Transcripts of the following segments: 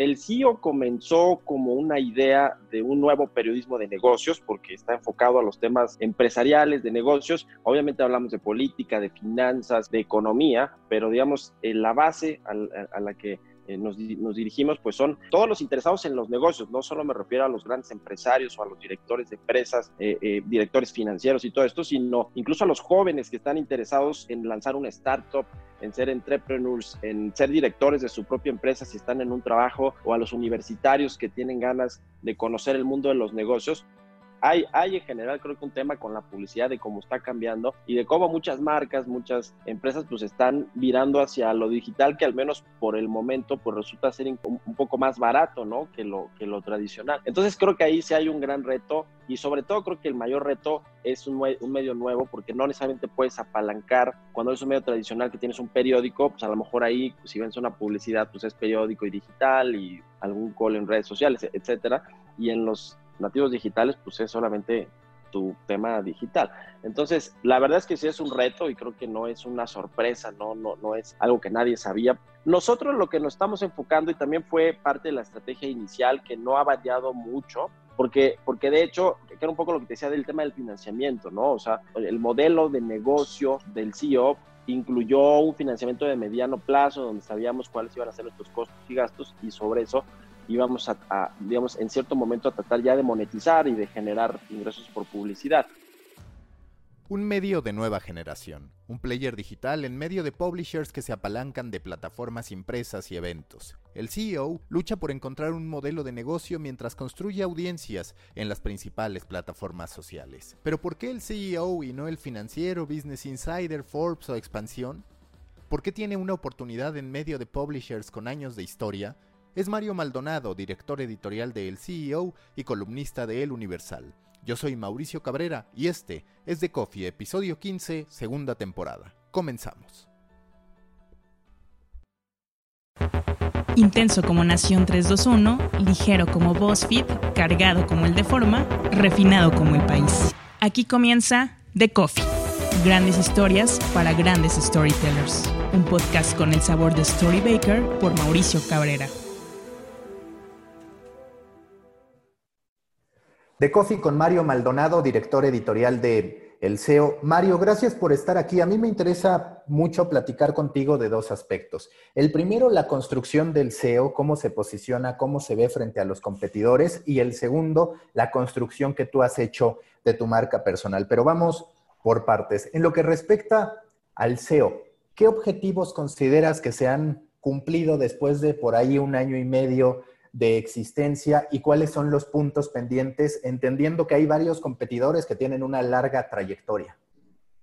el CIO comenzó como una idea de un nuevo periodismo de negocios, porque está enfocado a los temas empresariales, de negocios. Obviamente hablamos de política, de finanzas, de economía, pero digamos, la base a la que eh, nos, dirigimos, pues son todos los interesados en los negocios, no solo me refiero a los grandes empresarios o a los directores de empresas, eh, eh, directores financieros y todo esto, sino incluso a los jóvenes que están interesados en lanzar una startup, en ser entrepreneurs, en ser directores de su propia empresa si están en un trabajo, o a los universitarios que tienen ganas de conocer el mundo de los negocios hay, hay en general creo que un tema con la publicidad de cómo está cambiando y de cómo muchas marcas, muchas empresas pues están virando hacia lo digital que al menos por el momento pues resulta ser un, poco más barato, ¿no? Que lo, que lo tradicional. Entonces creo que ahí sí hay un gran reto y sobre todo creo que el mayor reto es un, un medio nuevo porque no necesariamente puedes apalancar cuando es un medio tradicional que tienes un periódico, pues a lo mejor ahí si ves una publicidad pues es periódico y digital y algún call en redes sociales, etcétera. Y en los nativos digitales, pues es solamente tu tema digital. Entonces, la verdad es que sí es un reto y creo que no es una sorpresa, no, no, no es algo que nadie sabía. Nosotros lo que nos estamos enfocando y también fue parte de la estrategia inicial que no ha variado mucho, porque, porque de hecho, que era un poco lo que te decía del tema del financiamiento, ¿no? O sea, el modelo de negocio del CEO incluyó un financiamiento de mediano plazo donde sabíamos cuáles iban a ser nuestros costos y gastos y sobre eso íbamos a, digamos, en cierto momento a tratar ya de monetizar y de generar ingresos por publicidad. Un medio de nueva generación, un player digital en medio de publishers que se apalancan de plataformas impresas y eventos. El CEO lucha por encontrar un modelo de negocio mientras construye audiencias en las principales plataformas sociales. Pero ¿por qué el CEO y no el financiero, Business Insider, Forbes o Expansión? ¿Por qué tiene una oportunidad en medio de publishers con años de historia es Mario Maldonado, director editorial de El CEO y columnista de El Universal. Yo soy Mauricio Cabrera y este es The Coffee, episodio 15, segunda temporada. Comenzamos. Intenso como Nación 321, ligero como BuzzFeed, cargado como el de Forma, refinado como el país. Aquí comienza The Coffee. Grandes historias para grandes storytellers. Un podcast con el sabor de Storybaker por Mauricio Cabrera. De Coffee con Mario Maldonado, director editorial de El SEO. Mario, gracias por estar aquí. A mí me interesa mucho platicar contigo de dos aspectos. El primero, la construcción del SEO, cómo se posiciona, cómo se ve frente a los competidores. Y el segundo, la construcción que tú has hecho de tu marca personal. Pero vamos por partes. En lo que respecta al SEO, ¿qué objetivos consideras que se han cumplido después de por ahí un año y medio de existencia y cuáles son los puntos pendientes, entendiendo que hay varios competidores que tienen una larga trayectoria.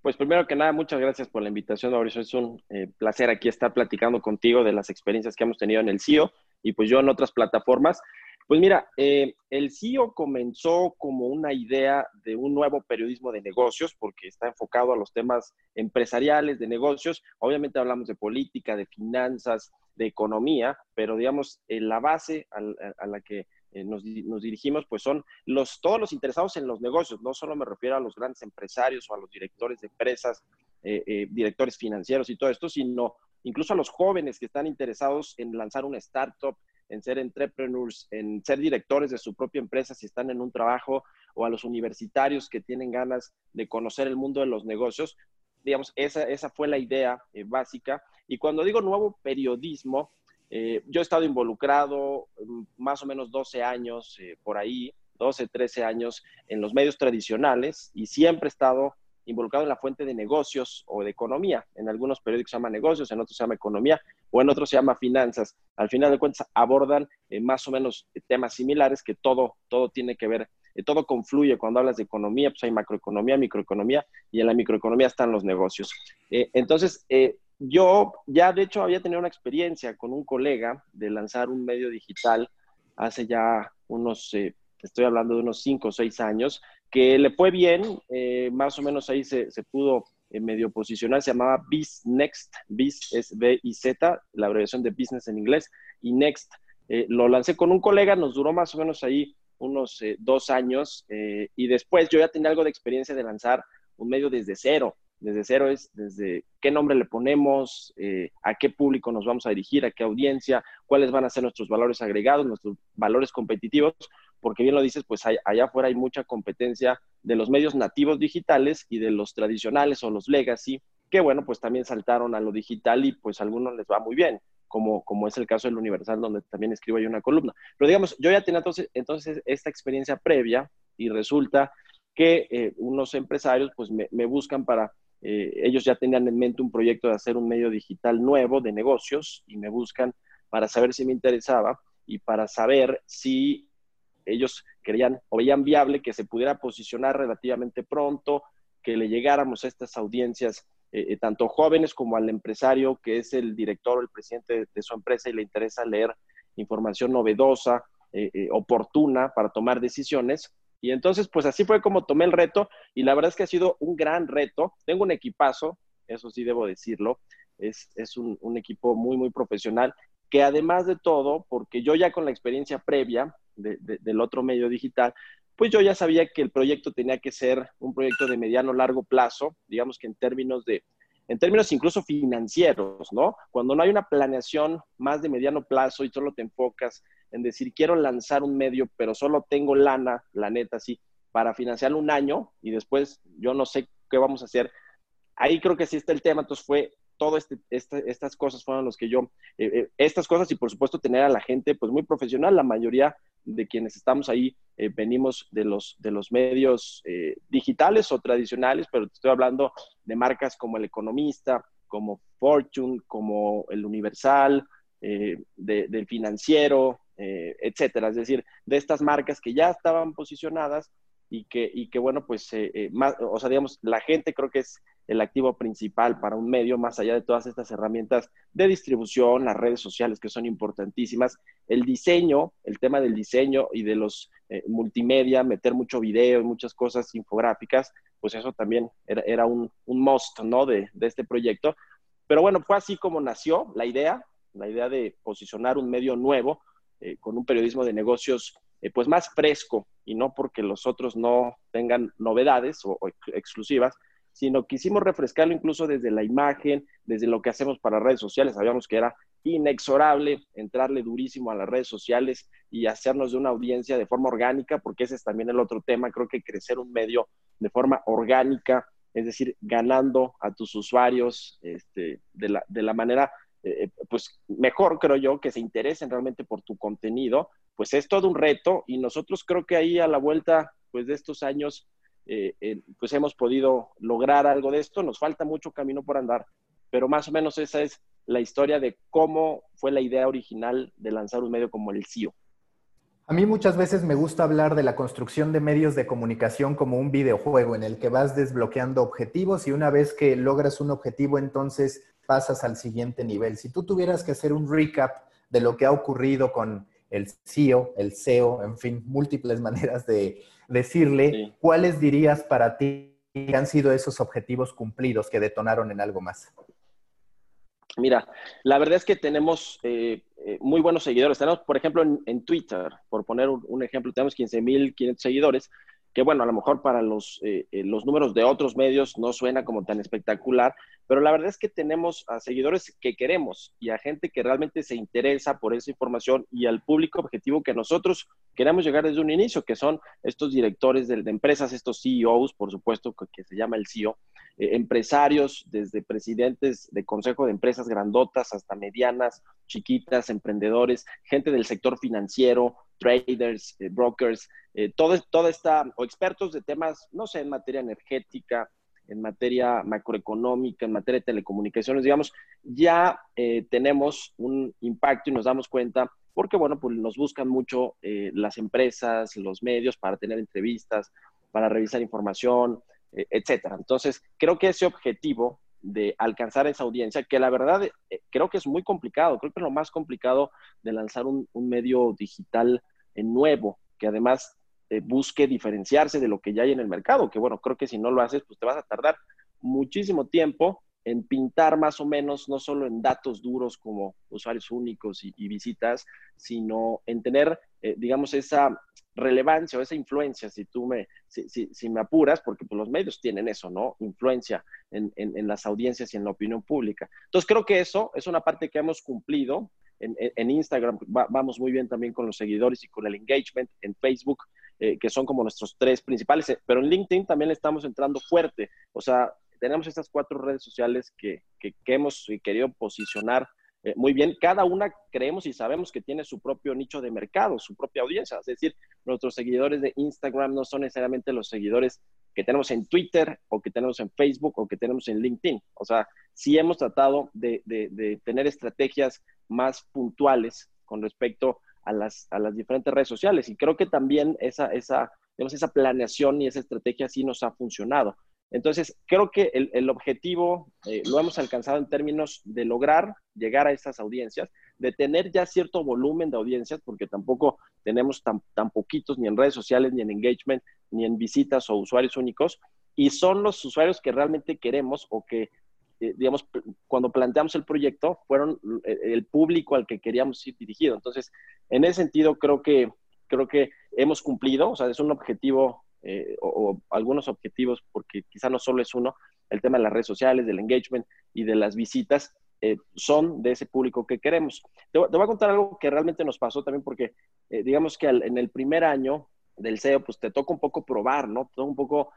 Pues primero que nada, muchas gracias por la invitación, Mauricio. Es un eh, placer aquí estar platicando contigo de las experiencias que hemos tenido en el CIO y pues yo en otras plataformas. Pues mira, eh, el CIO comenzó como una idea de un nuevo periodismo de negocios, porque está enfocado a los temas empresariales, de negocios. Obviamente hablamos de política, de finanzas, de economía, pero digamos, la base a, la que eh, nos, dirigimos, pues son los, todos los interesados en los negocios. No solo me refiero a los grandes empresarios o a los directores de empresas, eh, directores financieros y todo esto, sino incluso a los jóvenes que están interesados en lanzar una startup, en ser entrepreneurs, en ser directores de su propia empresa si están en un trabajo, o a los universitarios que tienen ganas de conocer el mundo de los negocios. Digamos, esa, esa fue la idea eh, básica. Y cuando digo nuevo periodismo, eh, yo he estado involucrado mm, más o menos 12 años eh, por ahí, 12, 13 años en los medios tradicionales y siempre he estado involucrado en la fuente de negocios o de economía. En algunos periódicos se llama negocios, en otros se llama economía o en otros se llama finanzas. Al final de cuentas abordan eh, más o menos temas similares que todo, todo tiene que ver, eh, todo confluye. Cuando hablas de economía, pues hay macroeconomía, microeconomía y en la microeconomía están los negocios. Eh, entonces, yo ya de hecho había tenido una experiencia con un colega de lanzar un medio digital hace ya unos, estoy hablando de unos cinco o seis años, que le fue bien, eh, más o menos ahí se, pudo eh, medio posicionar, se llamaba Biz Next, Biz es B y Z, la abreviación de business en inglés, y Next. Eh, lo lancé con un colega, nos duró más o menos ahí unos dos años, y después yo ya tenía algo de experiencia de lanzar un medio desde cero. desde cero es desde qué nombre le ponemos, a qué público nos vamos a dirigir, a qué audiencia, cuáles van a ser nuestros valores agregados, nuestros valores competitivos, porque bien lo dices, pues allá afuera hay mucha competencia de los medios nativos digitales y de los tradicionales o los legacy, que bueno, pues también saltaron a lo digital y pues a algunos les va muy bien, como, como es el caso del Universal, donde también escribo ahí una columna. Pero digamos, yo ya tenía entonces, entonces esta experiencia previa y resulta que eh, unos empresarios pues me, buscan para, eh, ellos ya tenían en mente un proyecto de hacer un medio digital nuevo de negocios y me buscan para saber si me interesaba y para saber si ellos creían o veían viable que se pudiera posicionar relativamente pronto, que le llegáramos a estas audiencias, eh, tanto jóvenes como al empresario que es el director o el presidente de, su empresa y le interesa leer información novedosa, oportuna para tomar decisiones, y entonces, pues así fue como tomé el reto y la verdad es que ha sido un gran reto. Tengo un equipazo, eso sí debo decirlo, es, un, equipo muy, muy profesional, que además de todo, porque yo ya con la experiencia previa del otro medio digital, pues yo ya sabía que el proyecto tenía que ser un proyecto de mediano largo plazo, digamos que en términos de, en términos incluso financieros, ¿no? Cuando no hay una planeación más de mediano plazo y solo te enfocas en decir, quiero lanzar un medio, pero solo tengo lana, la neta, sí, para financiarlo un año y después yo no sé qué vamos a hacer. Ahí creo que sí está el tema, entonces fue todo este, este estas cosas fueron los que yo, eh, eh, estas cosas y por supuesto tener a la gente pues muy profesional, la mayoría de quienes estamos ahí eh, venimos de los, de los medios digitales o tradicionales, pero te estoy hablando de marcas como El Economista, como Fortune, como El Universal, del financiero, eh, etcétera. Es decir, de estas marcas que ya estaban posicionadas y que, y que bueno, pues, eh, eh, más, o sea, digamos, la gente creo que es el activo principal para un medio, más allá de todas estas herramientas de distribución, las redes sociales que son importantísimas, el diseño, el tema del diseño y de los multimedia, meter mucho video y muchas cosas infográficas, pues eso también era, un, un, must, ¿no? De, de este proyecto. Pero bueno, fue así como nació la idea, la idea de posicionar un medio nuevo, eh, con un periodismo de negocios eh, pues más fresco y no porque los otros no tengan novedades o, exclusivas, sino quisimos refrescarlo incluso desde la imagen, desde lo que hacemos para redes sociales. Sabíamos que era inexorable entrarle durísimo a las redes sociales y hacernos de una audiencia de forma orgánica, porque ese es también el otro tema. Creo que crecer un medio de forma orgánica, es decir, ganando a tus usuarios este, de, la, de la manera eh, pues mejor creo yo que se interesen realmente por tu contenido, pues es todo un reto y nosotros creo que ahí a la vuelta pues de estos años eh, eh, pues hemos podido lograr algo de esto, nos falta mucho camino por andar, pero más o menos esa es la historia de cómo fue la idea original de lanzar un medio como el CIO. A mí muchas veces me gusta hablar de la construcción de medios de comunicación como un videojuego en el que vas desbloqueando objetivos y una vez que logras un objetivo entonces pasas al siguiente nivel. Si tú tuvieras que hacer un recap de lo que ha ocurrido con el CEO, el SEO, en fin, múltiples maneras de decirle, ¿cuáles dirías para ti que han sido esos objetivos cumplidos que detonaron en algo más? Mira, la verdad es que tenemos eh, eh, muy buenos seguidores. Tenemos, por ejemplo, en, Twitter, por poner un, un ejemplo, tenemos 15.500 seguidores, que bueno, a lo mejor para los, eh, eh, los números de otros medios no suena como tan espectacular, pero la verdad es que tenemos a seguidores que queremos y a gente que realmente se interesa por esa información y al público objetivo que nosotros queremos llegar desde un inicio, que son estos directores de, empresas, estos CEOs, por supuesto, que, se llama el CEO, eh, empresarios, desde presidentes de consejo de empresas grandotas hasta medianas, chiquitas, emprendedores, gente del sector financiero, traders, eh, brokers, eh, todo, toda esta, o expertos de temas, no sé, en materia energética, en materia macroeconómica, en materia de telecomunicaciones, digamos, ya eh, tenemos un impacto y nos damos cuenta, porque bueno, pues nos buscan mucho las empresas, los medios para tener entrevistas, para revisar información, etcétera. Entonces, creo que ese objetivo de alcanzar esa audiencia, que la verdad eh, creo que es muy complicado, creo que es lo más complicado de lanzar un, medio digital nuevo, que además eh, busque diferenciarse de lo que ya hay en el mercado, que bueno, creo que si no lo haces, pues te vas a tardar muchísimo tiempo en pintar más o menos, no solo en datos duros como usuarios únicos y, visitas, sino en tener, eh, digamos, esa relevancia o esa influencia, si tú me, si, me apuras, porque pues, los medios tienen eso, ¿no? Influencia en, las audiencias y en la opinión pública. Entonces creo que eso es una parte que hemos cumplido. En, Instagram vamos muy bien también con los seguidores y con el engagement. En Facebook, eh, que son como nuestros tres principales, eh, pero en LinkedIn también estamos entrando fuerte. O sea, tenemos estas cuatro redes sociales que, que, que hemos querido posicionar eh, muy bien. Cada una creemos y sabemos que tiene su propio nicho de mercado, su propia audiencia. Es decir, nuestros seguidores de Instagram no son necesariamente los seguidores que tenemos en Twitter o que tenemos en Facebook o que tenemos en LinkedIn. O sea, sí hemos tratado de, tener estrategias más puntuales con respecto a las, a las diferentes redes sociales. Y creo que también esa, esa, esa planeación y esa estrategia sí nos ha funcionado. Entonces, creo que el, objetivo eh, lo hemos alcanzado en términos de lograr llegar a estas audiencias, de tener ya cierto volumen de audiencias, porque tampoco tenemos tan, tan poquitos ni en redes sociales, ni en engagement, ni en visitas o usuarios únicos, y son los usuarios que realmente queremos o que, eh, digamos, cuando planteamos el proyecto, fueron eh, el público al que queríamos ir dirigido. Entonces, en ese sentido, creo que, creo que hemos cumplido, o sea, es un objetivo eh, o, algunos objetivos, porque quizá no solo es uno, el tema de las redes sociales, del engagement y de las visitas, eh, son de ese público que queremos. Te, voy a contar algo que realmente nos pasó también, porque eh, digamos que en el primer año del SEO, pues te toca un poco probar, ¿no? Te toca un poco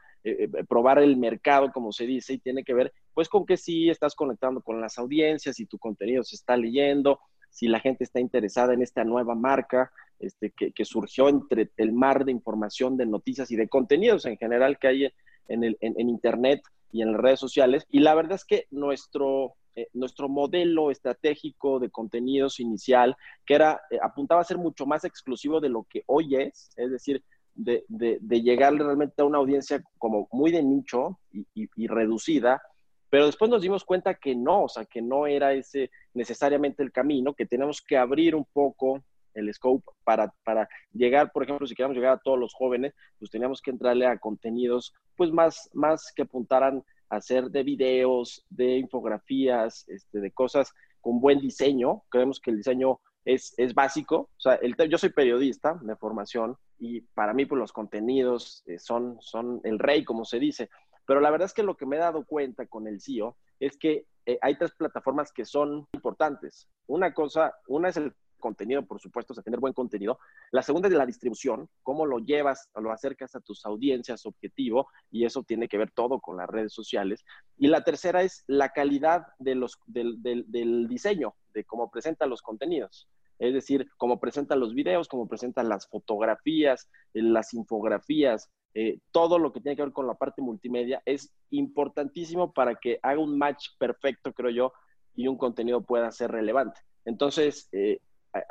probar el mercado, como se dice, y tiene que ver, pues, con que sí estás conectando con las audiencias y tu contenido se está leyendo, si la gente está interesada en esta nueva marca, este, que, surgió entre el mar de información, de noticias y de contenidos en general que hay en, el, en, Internet y en las redes sociales. Y la verdad es que nuestro, eh, nuestro modelo estratégico de contenidos inicial, que era, eh, apuntaba a ser mucho más exclusivo de lo que hoy es, es decir, de, de, llegar realmente a una audiencia como muy de nicho y, y, reducida, pero después nos dimos cuenta que no, o sea, que no era ese necesariamente el camino, que tenemos que abrir un poco el scope para, para llegar, por ejemplo, si queremos llegar a todos los jóvenes, pues teníamos que entrarle a contenidos pues más, más que apuntaran a hacer de videos, de infografías, este, de cosas con buen diseño. Creemos que el diseño es, es básico. O sea, el, yo soy periodista de formación y para mí pues los contenidos eh, son, son el rey, como se dice. Pero la verdad es que lo que me he dado cuenta con el CIO es que eh, hay tres plataformas que son importantes. Una cosa, una es el contenido, por supuesto, o sea, tener buen contenido. La segunda es la distribución, cómo lo llevas, lo acercas a tus audiencias objetivo, y eso tiene que ver todo con las redes sociales. Y la tercera es la calidad de los, del, diseño, de cómo presenta los contenidos. Es decir, cómo presenta los videos, cómo presenta las fotografías, eh, las infografías, eh, todo lo que tiene que ver con la parte multimedia es importantísimo para que haga un match perfecto, creo yo, y un contenido pueda ser relevante. Entonces, eh,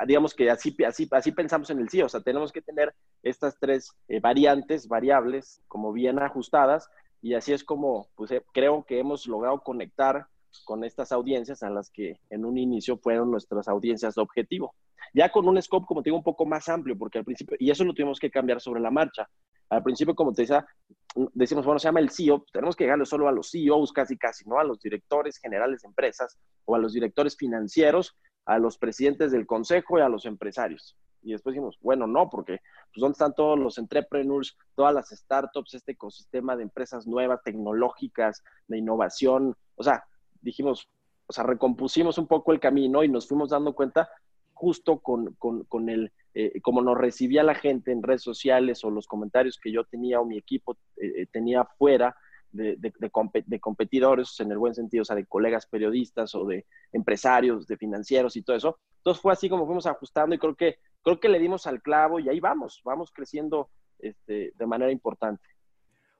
digamos que así, así, así pensamos en el sí, o sea, tenemos que tener estas tres eh, variantes, variables, como bien ajustadas, y así es como, pues eh, creo que hemos logrado conectar con estas audiencias a las que en un inicio fueron nuestras audiencias de objetivo. Ya con un scope, como te digo, un poco más amplio, porque al principio, y eso lo tuvimos que cambiar sobre la marcha. Al principio, como te decía, decimos, bueno, se llama el CEO, tenemos que llegarle solo a los CEOs casi, casi, ¿no? A los directores generales de empresas o a los directores financieros, a los presidentes del consejo y a los empresarios. Y después dijimos, bueno, no, porque pues, ¿dónde están todos los entrepreneurs, todas las startups, este ecosistema de empresas nuevas, tecnológicas, de innovación? O sea, dijimos, o sea, recompusimos un poco el camino y nos fuimos dando cuenta justo con, con, con el, eh, como nos recibía la gente en redes sociales o los comentarios que yo tenía o mi equipo eh, tenía fuera, de, competidores, en el buen sentido, o sea, de colegas periodistas o de empresarios, de financieros y todo eso. Entonces fue así como fuimos ajustando y creo que, creo que le dimos al clavo y ahí vamos, vamos creciendo este, de manera importante.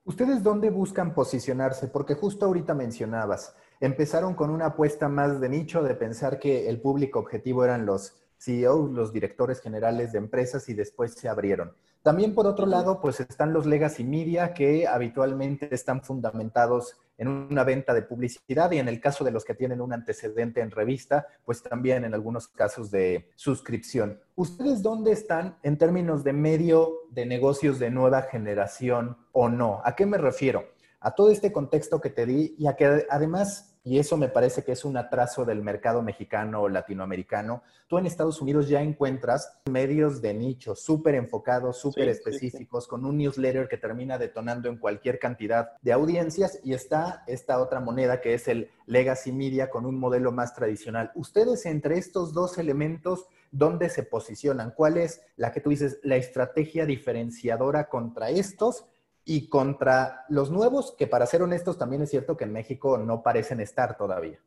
¿Ustedes dónde buscan posicionarse? Porque justo ahorita mencionabas, empezaron con una apuesta más de nicho, de pensar que el público objetivo eran los CEOs, los directores generales de empresas y después se abrieron. También por otro lado, pues están los legacy media que habitualmente están fundamentados en una venta de publicidad y en el caso de los que tienen un antecedente en revista, pues también en algunos casos de suscripción. ¿Ustedes dónde están en términos de medio de negocios de nueva generación o no? ¿A qué me refiero? A todo este contexto que te di y a que además y eso me parece que es un atraso del mercado mexicano o latinoamericano. Tú en Estados Unidos ya encuentras medios de nicho súper enfocados, súper específicos, con un newsletter que termina detonando en cualquier cantidad de audiencias y está esta otra moneda que es el legacy media con un modelo más tradicional. Ustedes entre estos dos elementos, ¿dónde se posicionan? ¿Cuál es la que tú dices, la estrategia diferenciadora contra estos? Y contra los nuevos, que para ser honestos también es cierto que en México no parecen estar todavía.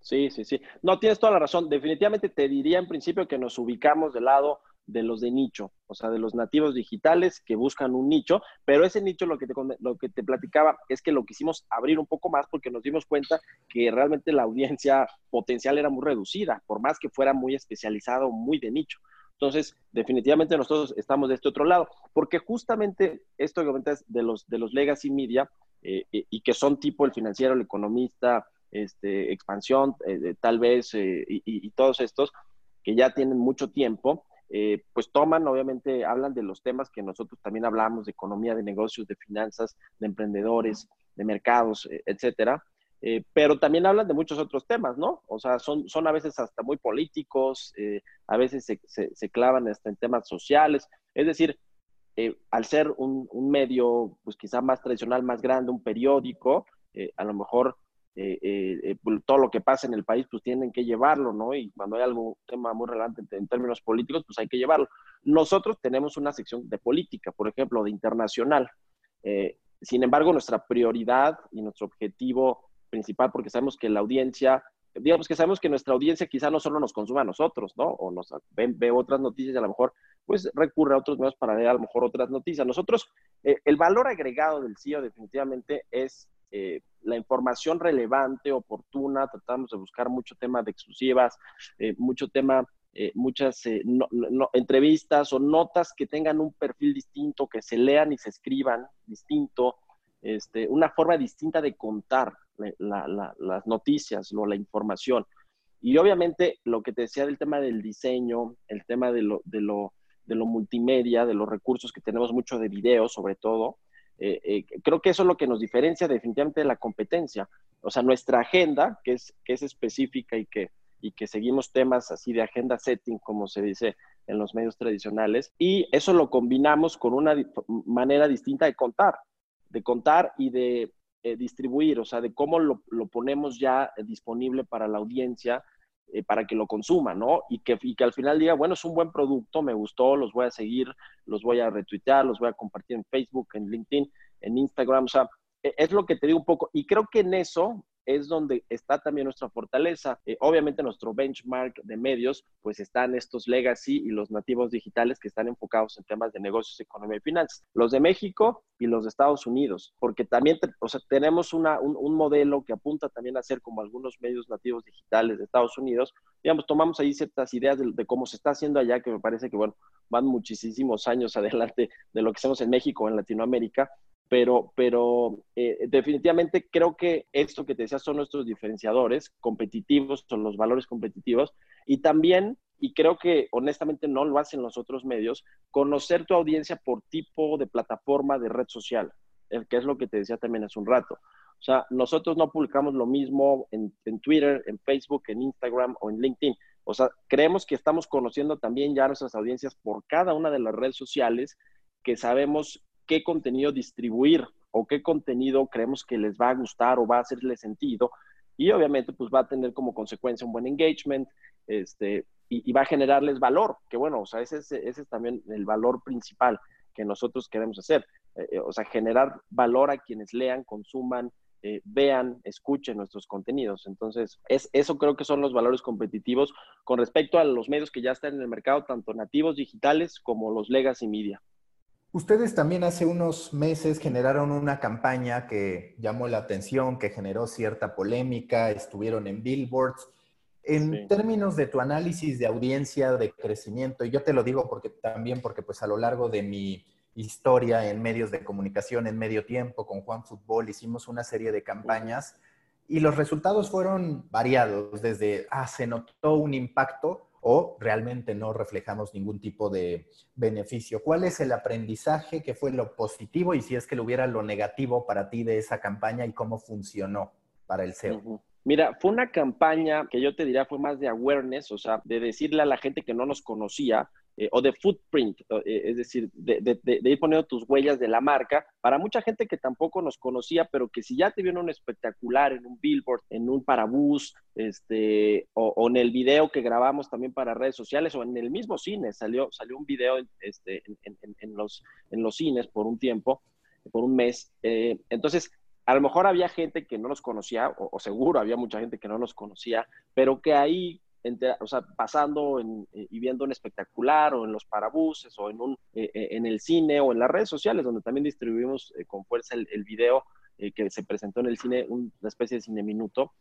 Sí, sí, sí. No, tienes toda la razón. Definitivamente te diría en principio que nos ubicamos del lado de los de nicho, o sea, de los nativos digitales que buscan un nicho, pero ese nicho lo que te, lo que te platicaba es que lo quisimos abrir un poco más porque nos dimos cuenta que realmente la audiencia potencial era muy reducida, por más que fuera muy especializado, muy de nicho. Entonces, definitivamente nosotros estamos de este otro lado, porque justamente esto que comentas de los, de los legacy media eh, eh, y que son tipo el financiero, el economista, este, expansión, eh, tal vez, y, todos estos que ya tienen mucho tiempo, pues toman, obviamente, hablan de los temas que nosotros también hablamos, de economía, de negocios, de finanzas, de emprendedores, de mercados, etcétera, eh, pero también hablan de muchos otros temas, ¿no? O sea, son, son a veces hasta muy políticos, eh, a veces se, se, clavan hasta en temas sociales. Es decir, eh, al ser un, un, medio, pues quizá más tradicional, más grande, un periódico, a lo mejor pues, todo lo que pasa en el país, pues tienen que llevarlo, ¿no? Y cuando hay algún tema muy relevante en términos políticos, pues hay que llevarlo. Nosotros tenemos una sección de política, por ejemplo, de internacional. sin embargo, nuestra prioridad y nuestro objetivo principal porque sabemos que la audiencia, digamos que sabemos que nuestra audiencia quizá no solo nos consuma a nosotros, ¿no? O nos ve, otras noticias y a lo mejor pues recurre a otros medios para ver a lo mejor otras noticias. Nosotros, eh, el valor agregado del CEO definitivamente es eh, la información relevante, oportuna, tratamos de buscar mucho tema de exclusivas, eh, mucho tema, muchas entrevistas o notas que tengan un perfil distinto, que se lean y se escriban distinto, este, una forma distinta de contar las noticias, o la información. Y obviamente lo que te decía del tema del diseño, el tema de lo, de lo, de lo multimedia, de los recursos que tenemos mucho de video sobre todo, eh, eh, creo que eso es lo que nos diferencia definitivamente de la competencia. O sea, nuestra agenda, que es, que es específica y que, y que seguimos temas así de agenda setting, como se dice en los medios tradicionales, y eso lo combinamos con una manera distinta de contar, de contar y de eh, distribuir, o sea, de cómo lo, ponemos ya disponible para la audiencia, eh, para que lo consuma, ¿no? Y que, y que al final diga, bueno, es un buen producto, me gustó, los voy a seguir, los voy a retuitear, los voy a compartir en Facebook, en LinkedIn, en Instagram, o sea, e, es lo que te digo un poco. Y creo que en eso es donde está también nuestra fortaleza. Eh, obviamente nuestro benchmark de medios, pues están estos legacy y los nativos digitales que están enfocados en temas de negocios, economía y finanzas. Los de México y los de Estados Unidos, porque también o sea, tenemos una, un, modelo que apunta también a ser como algunos medios nativos digitales de Estados Unidos. Digamos, tomamos ahí ciertas ideas de, cómo se está haciendo allá, que me parece que, bueno, van muchísimos años adelante de lo que hacemos en México o en Latinoamérica, pero, pero eh, definitivamente creo que esto que te decía son nuestros diferenciadores competitivos, son los valores competitivos y también, y creo que honestamente no lo hacen los otros medios, conocer tu audiencia por tipo de plataforma de red social, el que es lo que te decía también hace un rato. O sea, nosotros no publicamos lo mismo en, en Twitter, en Facebook, en Instagram o en LinkedIn. O sea, creemos que estamos conociendo también ya nuestras audiencias por cada una de las redes sociales que sabemos qué contenido distribuir o qué contenido creemos que les va a gustar o va a hacerle sentido. Y obviamente, pues va a tener como consecuencia un buen engagement este, y, va a generarles valor, que bueno, o sea, ese es, ese es también el valor principal que nosotros queremos hacer. Eh, eh, o sea, generar valor a quienes lean, consuman, eh, vean, escuchen nuestros contenidos. Entonces, es, eso creo que son los valores competitivos con respecto a los medios que ya están en el mercado, tanto nativos digitales como los legacy media. Ustedes también hace unos meses generaron una campaña que llamó la atención, que generó cierta polémica, estuvieron en billboards. En términos de tu análisis de audiencia, de crecimiento, y yo te lo digo porque también porque pues a lo largo de mi historia en medios de comunicación en medio tiempo con Juan Fútbol hicimos una serie de campañas y los resultados fueron variados, desde, ah, se notó un impacto o realmente no reflejamos ningún tipo de beneficio. ¿Cuál es el aprendizaje que fue lo positivo y si es que lo hubiera lo negativo para ti de esa campaña y cómo funcionó para el SEO? Mira, fue una campaña que yo te diría fue más de awareness, o sea, de decirle a la gente que no nos conocía, eh, o de footprint, eh, es decir, de, ir poniendo tus huellas de la marca, para mucha gente que tampoco nos conocía, pero que si ya te vieron un espectacular en un billboard, en un parabús, este, o, en el video que grabamos también para redes sociales, o en el mismo cine, salió, salió un video este, en, los, en los cines por un tiempo, por un mes. Eh, entonces, a lo mejor había gente que no nos conocía, o, seguro había mucha gente que no nos conocía, pero que ahí o sea, pasando eh, y viendo un espectacular o en los parabuses o en, un, eh, eh, en el cine o en las redes sociales, donde también distribuimos con fuerza el, video que se presentó en el cine, una especie de cine minuto.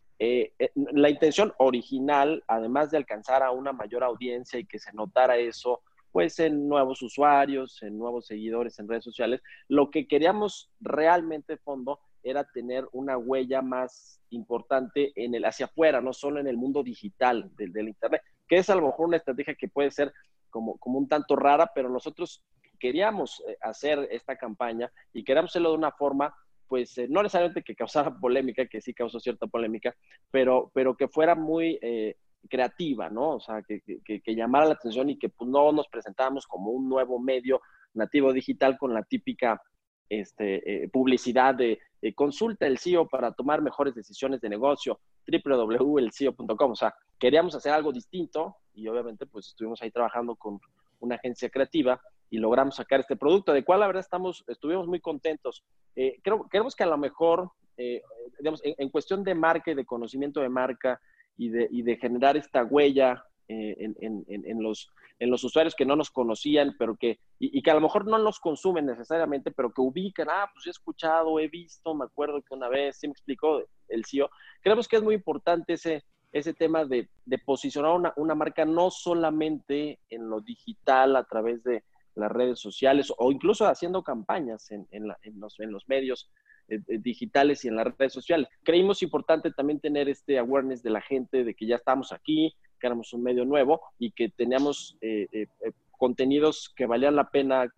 la intención original, además de alcanzar a una mayor audiencia y que se notara eso, pues en nuevos usuarios, en nuevos seguidores en redes sociales, lo que queríamos realmente, fondo, era tener una huella más importante en el hacia afuera, no solo en el mundo digital del, Internet, que es a lo mejor una estrategia que puede ser como, como un tanto rara, pero nosotros queríamos eh, hacer esta campaña y queríamos hacerlo de una forma, pues eh, no necesariamente que causara polémica, que sí causó cierta polémica, pero, pero que fuera muy eh, creativa, ¿no? O sea, que, que, llamara la atención y que pues, no nos presentáramos como un nuevo medio nativo digital con la típica este, eh, publicidad de consulta el CEO para tomar mejores decisiones de negocio, www.elceo.com. O sea, queríamos hacer algo distinto y obviamente pues estuvimos ahí trabajando con una agencia creativa y logramos sacar este producto, de cual la verdad estamos, estuvimos muy contentos. Eh, creo, creemos que a lo mejor, eh, digamos, en, cuestión de marca y de conocimiento de marca y de, y de generar esta huella eh, en, los, en los usuarios que no nos conocían, pero que, y, que a lo mejor no los consumen necesariamente, pero que ubican, ah, pues he escuchado, he visto, me acuerdo que una vez, sí me explicó el CEO. Creemos que es muy importante ese, ese tema de, posicionar una, una, marca no solamente en lo digital a través de las redes sociales o incluso haciendo campañas en, en, los, en los medios eh, eh, digitales y en las redes sociales. Creímos importante también tener este awareness de la gente de que ya estamos aquí, que éramos un medio nuevo y que teníamos eh, eh, eh, contenidos que valían la pena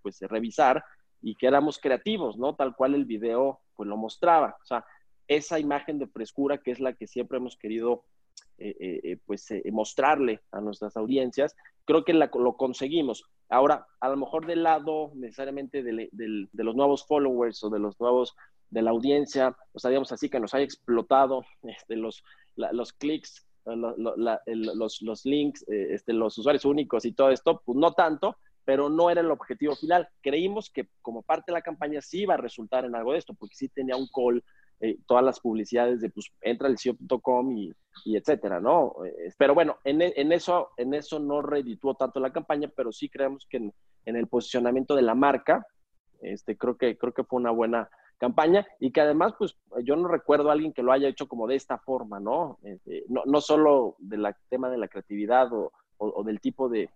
pues revisar y que éramos creativos, ¿no? Tal cual el video pues lo mostraba. O sea, esa imagen de frescura que es la que siempre hemos querido pues mostrarle a nuestras audiencias, creo que lo conseguimos. Ahora, a lo mejor del lado necesariamente de, los nuevos followers o de los nuevos de la audiencia, o sea, digamos así, que nos haya explotado este, los, los clics los, los, links, eh, este, los usuarios únicos y todo esto, pues no tanto, pero no era el objetivo final. Creímos que como parte de la campaña sí iba a resultar en algo de esto, porque sí tenía un call, eh, todas las publicidades de pues entra al sitio.com y, etcétera, ¿no? Eh, pero bueno, en, en, eso, en eso no redituó tanto la campaña, pero sí creemos que en, en el posicionamiento de la marca, este, creo, que, creo que fue una buena campaña y que además, pues yo no recuerdo a alguien que lo haya hecho como de esta forma, ¿no? Este, no, no, solo del tema de la creatividad o, o, del tipo de,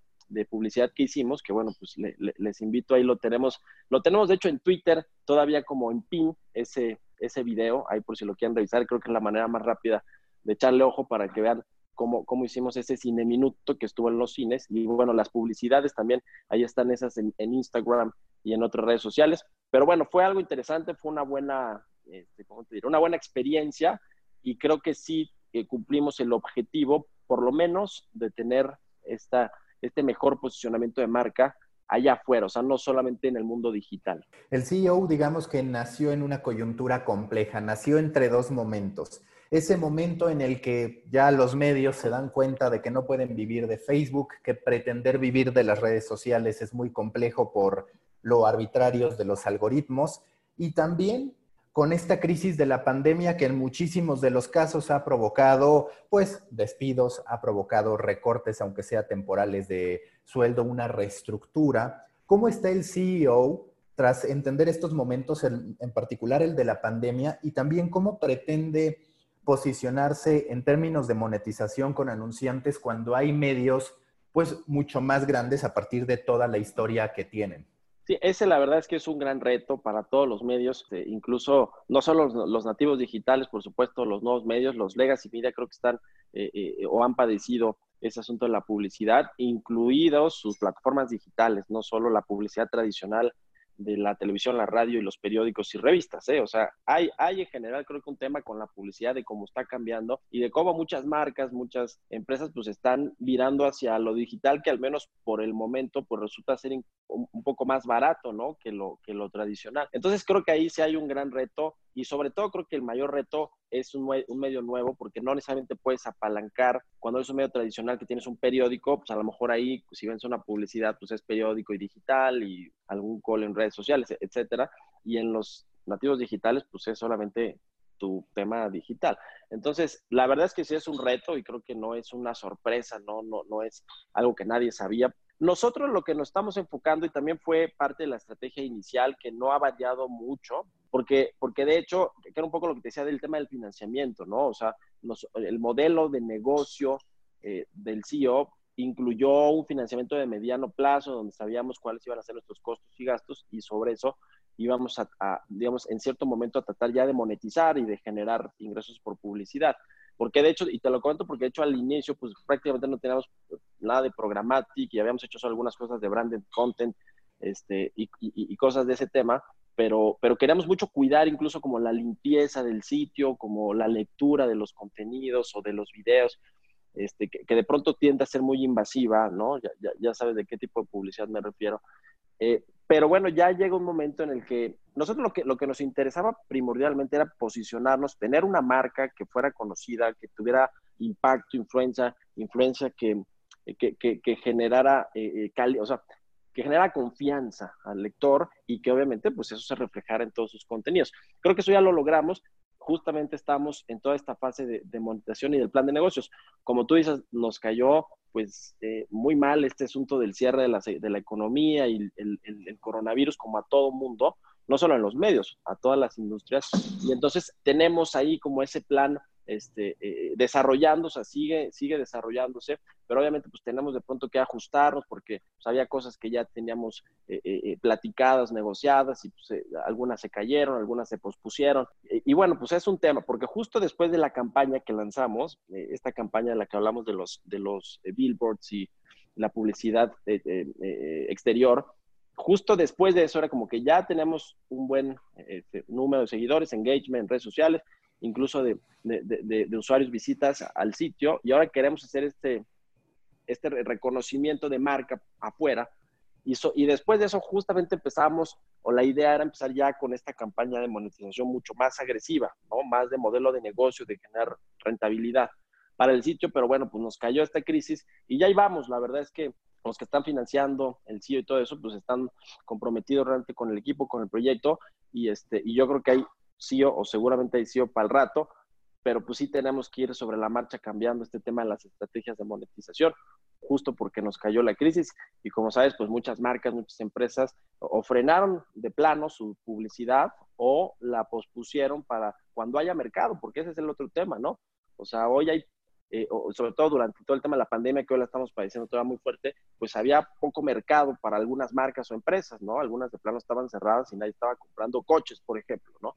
publicidad que hicimos, que bueno, pues les invito, ahí lo tenemos, lo tenemos de hecho en Twitter, todavía como en pin ese, ese video, ahí por si lo quieren revisar, creo que es la manera más rápida de echarle ojo para que vean cómo, cómo hicimos ese cine minuto que estuvo en los cines. Y bueno, las publicidades también, ahí están esas en, en Instagram y en otras redes sociales. Pero bueno, fue algo interesante, fue una buena, este, ¿cómo te? Una buena experiencia y creo que sí eh, cumplimos el objetivo, por lo menos, de tener esta, este mejor posicionamiento de marca allá afuera, o sea, no solamente en el mundo digital. El CEO, digamos que nació en una coyuntura compleja, nació entre dos momentos. Ese momento en el que ya los medios se dan cuenta de que no pueden vivir de Facebook, que pretender vivir de las redes sociales es muy complejo por lo arbitrarios de los algoritmos y también con esta crisis de la pandemia que en muchísimos de los casos ha provocado pues despidos, ha provocado recortes, aunque sea temporales de sueldo, una reestructura. ¿Cómo está el CEO tras entender estos momentos, en, particular el de la pandemia, y también cómo pretende posicionarse en términos de monetización con anunciantes cuando hay medios pues mucho más grandes a partir de toda la historia que tienen? Sí, ese la verdad es que es un gran reto para todos los medios, eh, incluso no solo los, nativos digitales, por supuesto, los nuevos medios, los legacy media creo que están eh, eh, o han padecido ese asunto de la publicidad, incluidos sus plataformas digitales, no solo la publicidad tradicional de la televisión, la radio y los periódicos y revistas, ¿eh? O sea, hay, hay en general creo que un tema con la publicidad de cómo está cambiando y de cómo muchas marcas, muchas empresas pues están virando hacia lo digital que al menos por el momento pues resulta ser un, poco más barato, ¿no? Que lo, que lo tradicional. Entonces creo que ahí sí hay un gran reto y sobre todo creo que el mayor reto es un, un, medio nuevo porque no necesariamente puedes apalancar cuando es un medio tradicional que tienes un periódico, pues a lo mejor ahí si ves una publicidad pues es periódico y digital y algún call en redes sociales, etcétera, y en los nativos digitales pues es solamente tu tema digital. Entonces, la verdad es que sí es un reto y creo que no es una sorpresa, no, no, no es algo que nadie sabía. Nosotros lo que nos estamos enfocando y también fue parte de la estrategia inicial que no ha variado mucho, porque, porque de hecho, que era un poco lo que te decía del tema del financiamiento, ¿no? O sea, el modelo de negocio eh, del CEO incluyó un financiamiento de mediano plazo donde sabíamos cuáles iban a ser nuestros costos y gastos y sobre eso íbamos a, digamos, en cierto momento a tratar ya de monetizar y de generar ingresos por publicidad. Porque de hecho, y te lo comento porque de hecho al inicio, pues prácticamente no teníamos nada de programmatic y habíamos hecho solo algunas cosas de branded content este, y, y, cosas de ese tema, pero, pero queríamos mucho cuidar incluso como la limpieza del sitio, como la lectura de los contenidos o de los videos, este, que, de pronto tiende a ser muy invasiva, ¿no? Ya, ya, sabes de qué tipo de publicidad me refiero. Eh, pero bueno, ya llega un momento en el que nosotros lo que, lo que nos interesaba primordialmente era posicionarnos, tener una marca que fuera conocida, que tuviera impacto, influencia, influencia que, que, que, generara eh, eh o sea, que genera confianza al lector y que obviamente pues eso se reflejara en todos sus contenidos. Creo que eso ya lo logramos, justamente estamos en toda esta fase de, monetización y del plan de negocios. Como tú dices, nos cayó pues eh, muy mal este asunto del cierre de la, de la economía y el, el, coronavirus como a todo mundo, no solo en los medios, a todas las industrias. Y entonces tenemos ahí como ese plan este, eh, sigue, sigue desarrollándose, pero obviamente pues tenemos de pronto que ajustarnos porque pues, había cosas que ya teníamos eh, eh, platicadas, negociadas y pues, algunas se cayeron, algunas se pospusieron. y bueno, pues es un tema, porque justo después de la campaña que lanzamos, esta campaña en la que hablamos de los, de los billboards y la publicidad exterior, justo después de eso era como que ya tenemos un buen este, número de seguidores, engagement en redes sociales, incluso de, usuarios visitas al sitio y ahora queremos hacer este, este reconocimiento de marca afuera. Y, después de eso justamente empezamos, o la idea era empezar ya con esta campaña de monetización mucho más agresiva, ¿no? más de modelo de negocio, de generar rentabilidad para el sitio, pero bueno, pues nos cayó esta crisis y ya íbamos, la verdad es que los que están financiando el CEO y todo eso, pues están comprometidos realmente con el equipo, con el proyecto, y, este, y yo creo que hay CEO o seguramente hay CEO para el rato, pero pues sí tenemos que ir sobre la marcha cambiando este tema de las estrategias de monetización, justo porque nos cayó la crisis y como sabes, pues muchas marcas, muchas empresas o frenaron de plano su publicidad o la pospusieron para cuando haya mercado, porque ese es el otro tema, ¿no? O sea, hoy hay, eh, sobre todo durante todo el tema de la pandemia que hoy la estamos padeciendo todavía muy fuerte, pues había poco mercado para algunas marcas o empresas, ¿no? Algunas de plano estaban cerradas y nadie estaba comprando coches, por ejemplo, ¿no?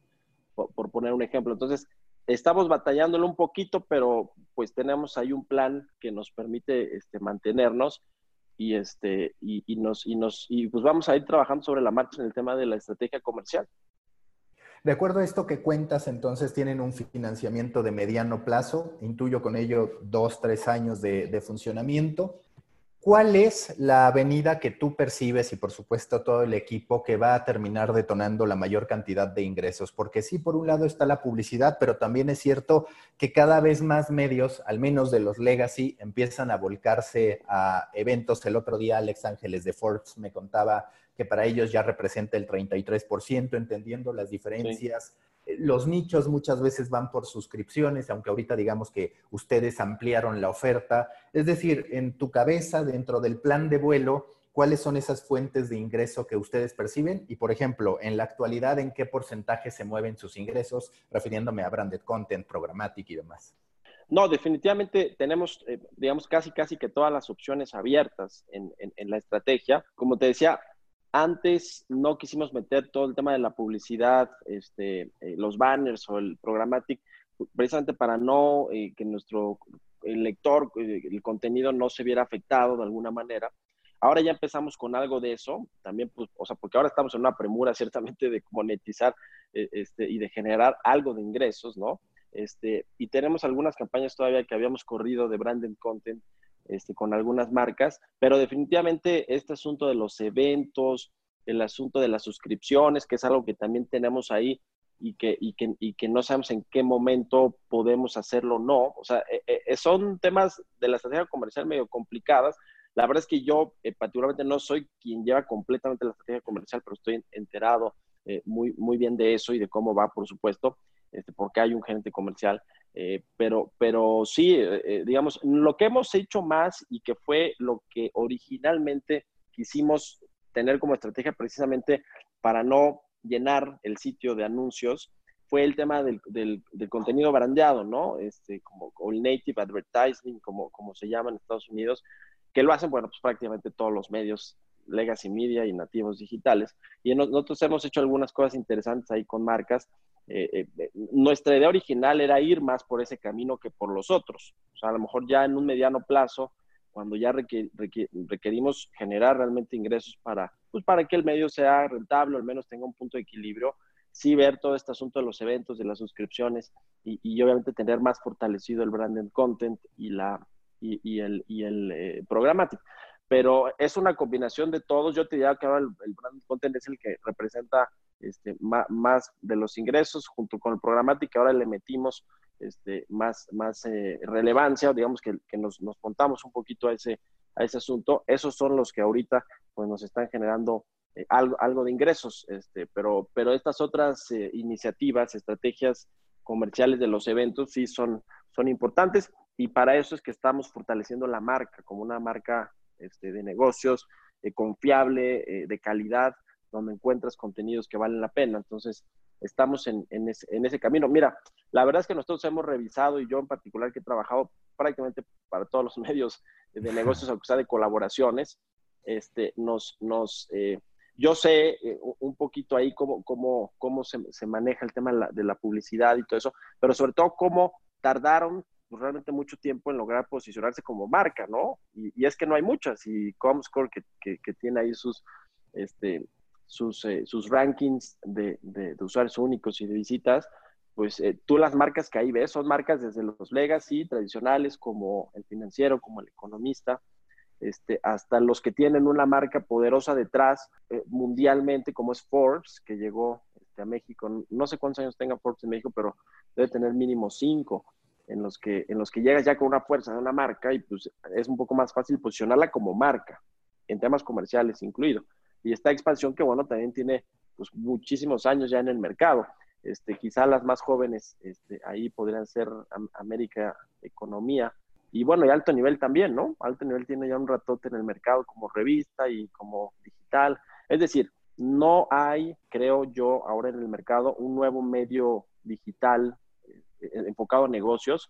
Por, poner un ejemplo. Entonces, estamos batallándolo un poquito, pero pues tenemos ahí un plan que nos permite este, mantenernos y, este, y, nos, y, nos, y pues vamos a ir trabajando sobre la marcha en el tema de la estrategia comercial. De acuerdo a esto que cuentas, entonces tienen un financiamiento de mediano plazo, intuyo con ello dos, tres años de, de funcionamiento. ¿Cuál es la avenida que tú percibes y por supuesto todo el equipo que va a terminar detonando la mayor cantidad de ingresos? Porque sí, por un lado está la publicidad, pero también es cierto que cada vez más medios, al menos de los legacy, empiezan a volcarse a eventos. El otro día Alex Ángeles de Forbes me contaba que para ellos ya representa el 33%, entendiendo las diferencias los nichos muchas veces van por suscripciones, aunque ahorita digamos que ustedes ampliaron la oferta. Es decir, en tu cabeza, dentro del plan de vuelo, ¿cuáles son esas fuentes de ingreso que ustedes perciben? Y, por ejemplo, en la actualidad, ¿en qué porcentaje se mueven sus ingresos? Refiriéndome a branded content, programmatic y demás. No, definitivamente tenemos, eh, digamos, casi, casi que todas las opciones abiertas en, en la estrategia. Como te decía, antes no quisimos meter todo el tema de la publicidad, este, eh, los banners o el programmatic, precisamente para no eh, que nuestro lector, eh, el contenido no se viera afectado de alguna manera. Ahora ya empezamos con algo de eso, también, pues, o sea, porque ahora estamos en una premura ciertamente de monetizar este, y de generar algo de ingresos, ¿no? Este, y tenemos algunas campañas todavía que habíamos corrido de branded content este, con algunas marcas, pero definitivamente este asunto de los eventos, el asunto de las suscripciones, que es algo que también tenemos ahí y que, y que, y que no sabemos en qué momento podemos hacerlo o no. O sea, eh, eh, son temas de la estrategia comercial medio complicadas, la verdad es que yo eh, particularmente no soy quien lleva completamente la estrategia comercial, pero estoy enterado eh, muy, muy bien de eso y de cómo va, por supuesto, este, porque hay un gerente comercial. Eh, pero, pero sí, digamos, lo que hemos hecho más y que fue lo que originalmente quisimos tener como estrategia precisamente para no llenar el sitio de anuncios, fue el tema del, del, contenido brandeado, ¿no? Este, como el native advertising, como, como se llama en Estados Unidos, que lo hacen, bueno, pues prácticamente todos los medios legacy media y nativos digitales. Y nosotros hemos hecho algunas cosas interesantes ahí con marcas. Eh, eh, eh, nuestra idea original era ir más por ese camino que por los otros. O sea, a lo mejor ya en un mediano plazo, cuando ya requerimos generar realmente ingresos para, pues para que el medio sea rentable, al menos tenga un punto de equilibrio, sí ver todo este asunto de los eventos, de las suscripciones y, y obviamente tener más fortalecido el branded content y la, y, el, y el eh. Pero es una combinación de todos. Yo te diría que ahora el, brand content es el que representa este, más, de los ingresos junto con el programático. Ahora le metimos este, más, más eh, relevancia, digamos que, que nos, nos, contamos un poquito a ese, a ese asunto. Esos son los que ahorita pues, nos están generando eh, algo, algo, de ingresos, este, pero, pero estas otras iniciativas, estrategias comerciales de los eventos sí son, son importantes y para eso es que estamos fortaleciendo la marca como una marca este, de negocios eh, confiable, eh, de calidad, donde encuentras contenidos que valen la pena. Entonces, estamos en, en, ese, camino. Mira, la verdad es que nosotros hemos revisado, y yo en particular que he trabajado prácticamente para todos los medios de negocios, aunque sea de colaboraciones, este, nos, nos, eh, yo sé un poquito ahí cómo, cómo, cómo se, se maneja el tema de la, de la, publicidad y todo eso, pero sobre todo cómo tardaron pues, realmente mucho tiempo en lograr posicionarse como marca, ¿no? Y, es que no hay muchas, y Comscore, que, que, tiene ahí sus, este, sus, eh, sus rankings de, usuarios únicos y de visitas, pues eh, tú las marcas que ahí ves son marcas desde los legacy tradicionales como el financiero, como el economista, este, hasta los que tienen una marca poderosa detrás eh, mundialmente, como es Forbes, que llegó este, a México. No sé cuántos años tenga Forbes en México, pero debe tener mínimo cinco en los que, en los que llegas ya con una fuerza de una marca y pues es un poco más fácil posicionarla como marca, en temas comerciales incluido. Y esta expansión que, bueno, también tiene pues muchísimos años ya en el mercado. Este, quizá las más jóvenes este, ahí podrían ser América Economía. Y bueno, y alto nivel también, ¿no? Alto nivel tiene ya un ratote en el mercado como revista y como digital. Es decir, no hay, creo yo, ahora en el mercado un nuevo medio digital eh, enfocado a negocios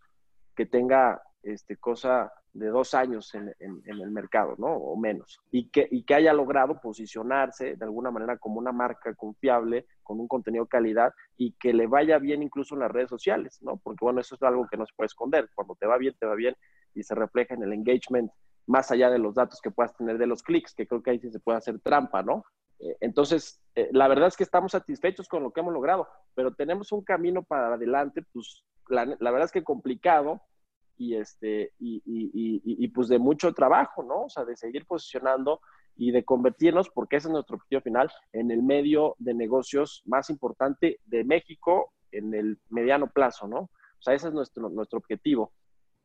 que tenga este, cosa de dos años en, el mercado, ¿no? O menos. Y que, y que haya logrado posicionarse de alguna manera como una marca confiable, con un contenido de calidad y que le vaya bien incluso en las redes sociales, ¿no? Porque bueno, eso es algo que no se puede esconder. Cuando te va bien, te va bien y se refleja en el engagement más allá de los datos que puedas tener de los clics, que creo que ahí sí se puede hacer trampa, ¿no? Eh, entonces, eh, la verdad es que estamos satisfechos con lo que hemos logrado, pero tenemos un camino para adelante, pues la, verdad es que complicado y, este, y, y, y, pues de mucho trabajo, ¿no? O sea, de seguir posicionando y de convertirnos, porque ese es nuestro objetivo final, en el medio de negocios más importante de México en el mediano plazo, ¿no? O sea, ese es nuestro, nuestro objetivo.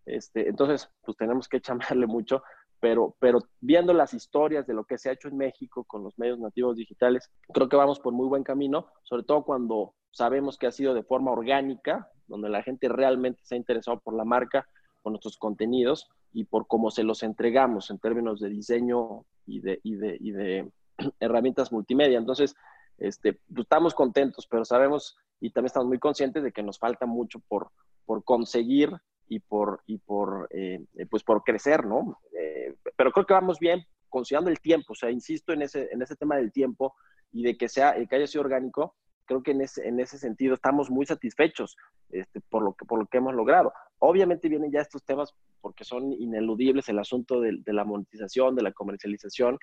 Este, entonces, pues tenemos que chamarle mucho, pero, pero viendo las historias de lo que se ha hecho en México con los medios nativos digitales, creo que vamos por muy buen camino, sobre todo cuando sabemos que ha sido de forma orgánica, donde la gente realmente se ha interesado por la marca, por nuestros contenidos y por cómo se los entregamos en términos de diseño y de, y de, y de herramientas multimedia. Entonces, este, pues, estamos contentos, pero sabemos y también estamos muy conscientes de que nos falta mucho por, por conseguir y por, y por, eh, pues por crecer, ¿no? Eh, pero creo que vamos bien, considerando el tiempo, o sea, insisto en ese, en ese tema del tiempo y de que, sea, que haya sido orgánico, creo que en ese, en ese sentido estamos muy satisfechos este, por, lo que, por lo que hemos logrado. Obviamente vienen ya estos temas porque son ineludibles, el asunto de, la monetización, de la comercialización,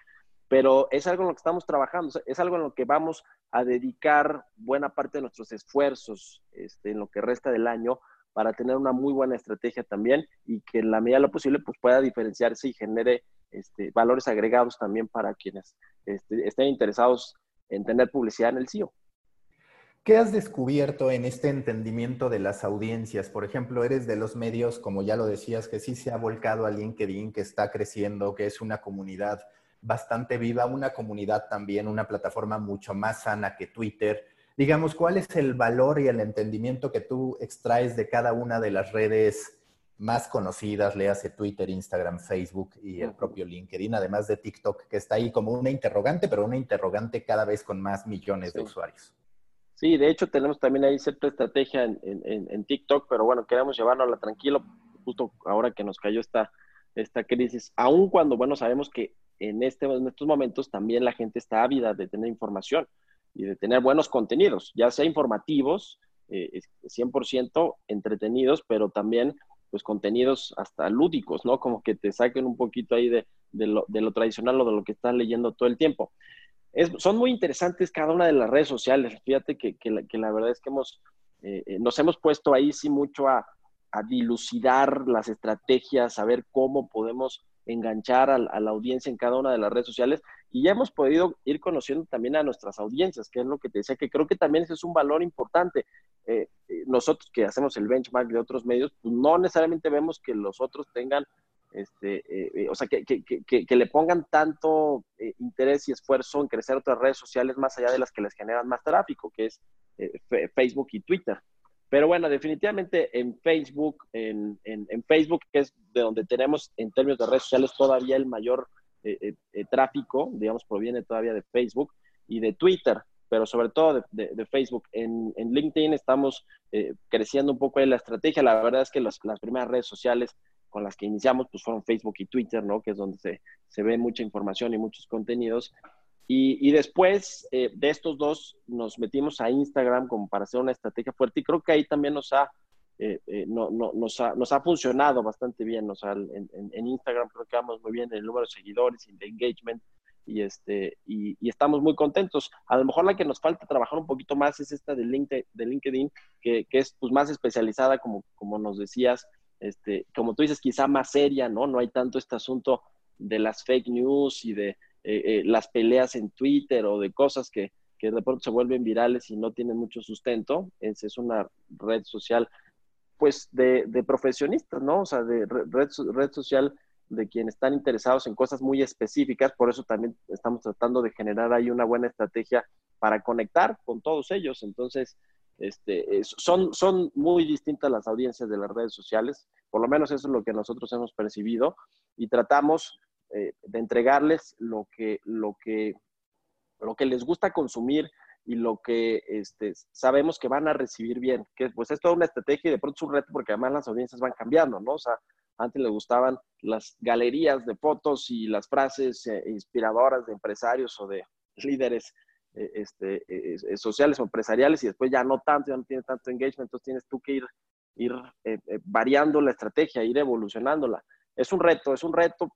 pero es algo en lo que estamos trabajando, es algo en lo que vamos a dedicar buena parte de nuestros esfuerzos este, en lo que resta del año para tener una muy buena estrategia también y que en la medida de lo posible pues, pueda diferenciarse y genere este, valores agregados también para quienes este, estén interesados en tener publicidad en el CIO. ¿Qué has descubierto en este entendimiento de las audiencias? Por ejemplo, eres de los medios, como ya lo decías, que sí se ha volcado a LinkedIn, que está creciendo, que es una comunidad bastante viva, una comunidad también, una plataforma mucho más sana que Twitter. Digamos, ¿cuál es el valor y el entendimiento que tú extraes de cada una de las redes más conocidas, le hace Twitter, Instagram, Facebook y el propio LinkedIn, además de TikTok, que está ahí como una interrogante, pero una interrogante cada vez con más millones de usuarios? Sí, de hecho tenemos también ahí cierta estrategia en, en, TikTok, pero bueno, queremos llevárnosla tranquilo, justo ahora que nos cayó esta, esta crisis, aun cuando, bueno, sabemos que en, este, en estos momentos también la gente está ávida de tener información y de tener buenos contenidos, ya sea informativos, eh, 100% entretenidos, pero también pues contenidos hasta lúdicos, ¿no? Como que te saquen un poquito ahí de, de, lo, de lo, tradicional o de lo que estás leyendo todo el tiempo son muy interesantes cada una de las redes sociales. Fíjate que, la, verdad es que hemos, eh, eh, nos hemos puesto ahí sí mucho a, dilucidar las estrategias, a ver cómo podemos enganchar a, la audiencia en cada una de las redes sociales y ya hemos podido ir conociendo también a nuestras audiencias, que es lo que te decía, que creo que también ese es un valor importante. Eh, nosotros que hacemos el benchmark de otros medios, pues no necesariamente vemos que los otros tengan este, eh, eh, o sea, que, que, que, le pongan tanto eh, interés y esfuerzo en crecer otras redes sociales más allá de las que les generan más tráfico, que es Facebook y Twitter. Pero bueno, definitivamente en Facebook, en, en, en, Facebook, que es de donde tenemos en términos de redes sociales todavía el mayor tráfico, digamos, proviene todavía de Facebook y de Twitter, pero sobre todo de, de, Facebook. En, en, LinkedIn estamos creciendo un poco en la estrategia. La verdad es que las primeras redes sociales con las que iniciamos, pues fueron Facebook y Twitter, ¿no? Que es donde se, se ve mucha información y muchos contenidos. Y, y después eh, de estos dos nos metimos a Instagram como para hacer una estrategia fuerte y creo que ahí también nos ha, eh, eh, no, no, nos, ha nos ha funcionado bastante bien. O sea, en, en, Instagram creo que vamos muy bien en el número de seguidores y de engagement y, este, y, y, estamos muy contentos. A lo mejor la que nos falta trabajar un poquito más es esta de LinkedIn, de LinkedIn que, que es pues, más especializada, como, como nos decías, este, como tú dices, quizá más seria, ¿no? No hay tanto este asunto de las fake news y de eh, eh, las peleas en Twitter o de cosas que, que, de pronto se vuelven virales y no tienen mucho sustento. Es, es una red social, pues, de, de, profesionistas, ¿no? O sea, de red, red social de quienes están interesados en cosas muy específicas, por eso también estamos tratando de generar ahí una buena estrategia para conectar con todos ellos. Entonces, este, son, son muy distintas las audiencias de las redes sociales, por lo menos eso es lo que nosotros hemos percibido y tratamos eh, de entregarles lo que, lo, que, lo que les gusta consumir y lo que este, sabemos que van a recibir bien, que pues es toda una estrategia y de pronto es un reto porque además las audiencias van cambiando, ¿no? O sea, antes les gustaban las galerías de fotos y las frases eh, inspiradoras de empresarios o de líderes este, eh, eh, sociales o empresariales y después ya no tanto, ya no tiene tanto engagement, entonces tienes tú que ir, ir variando la estrategia, ir evolucionándola. Es un reto, es un reto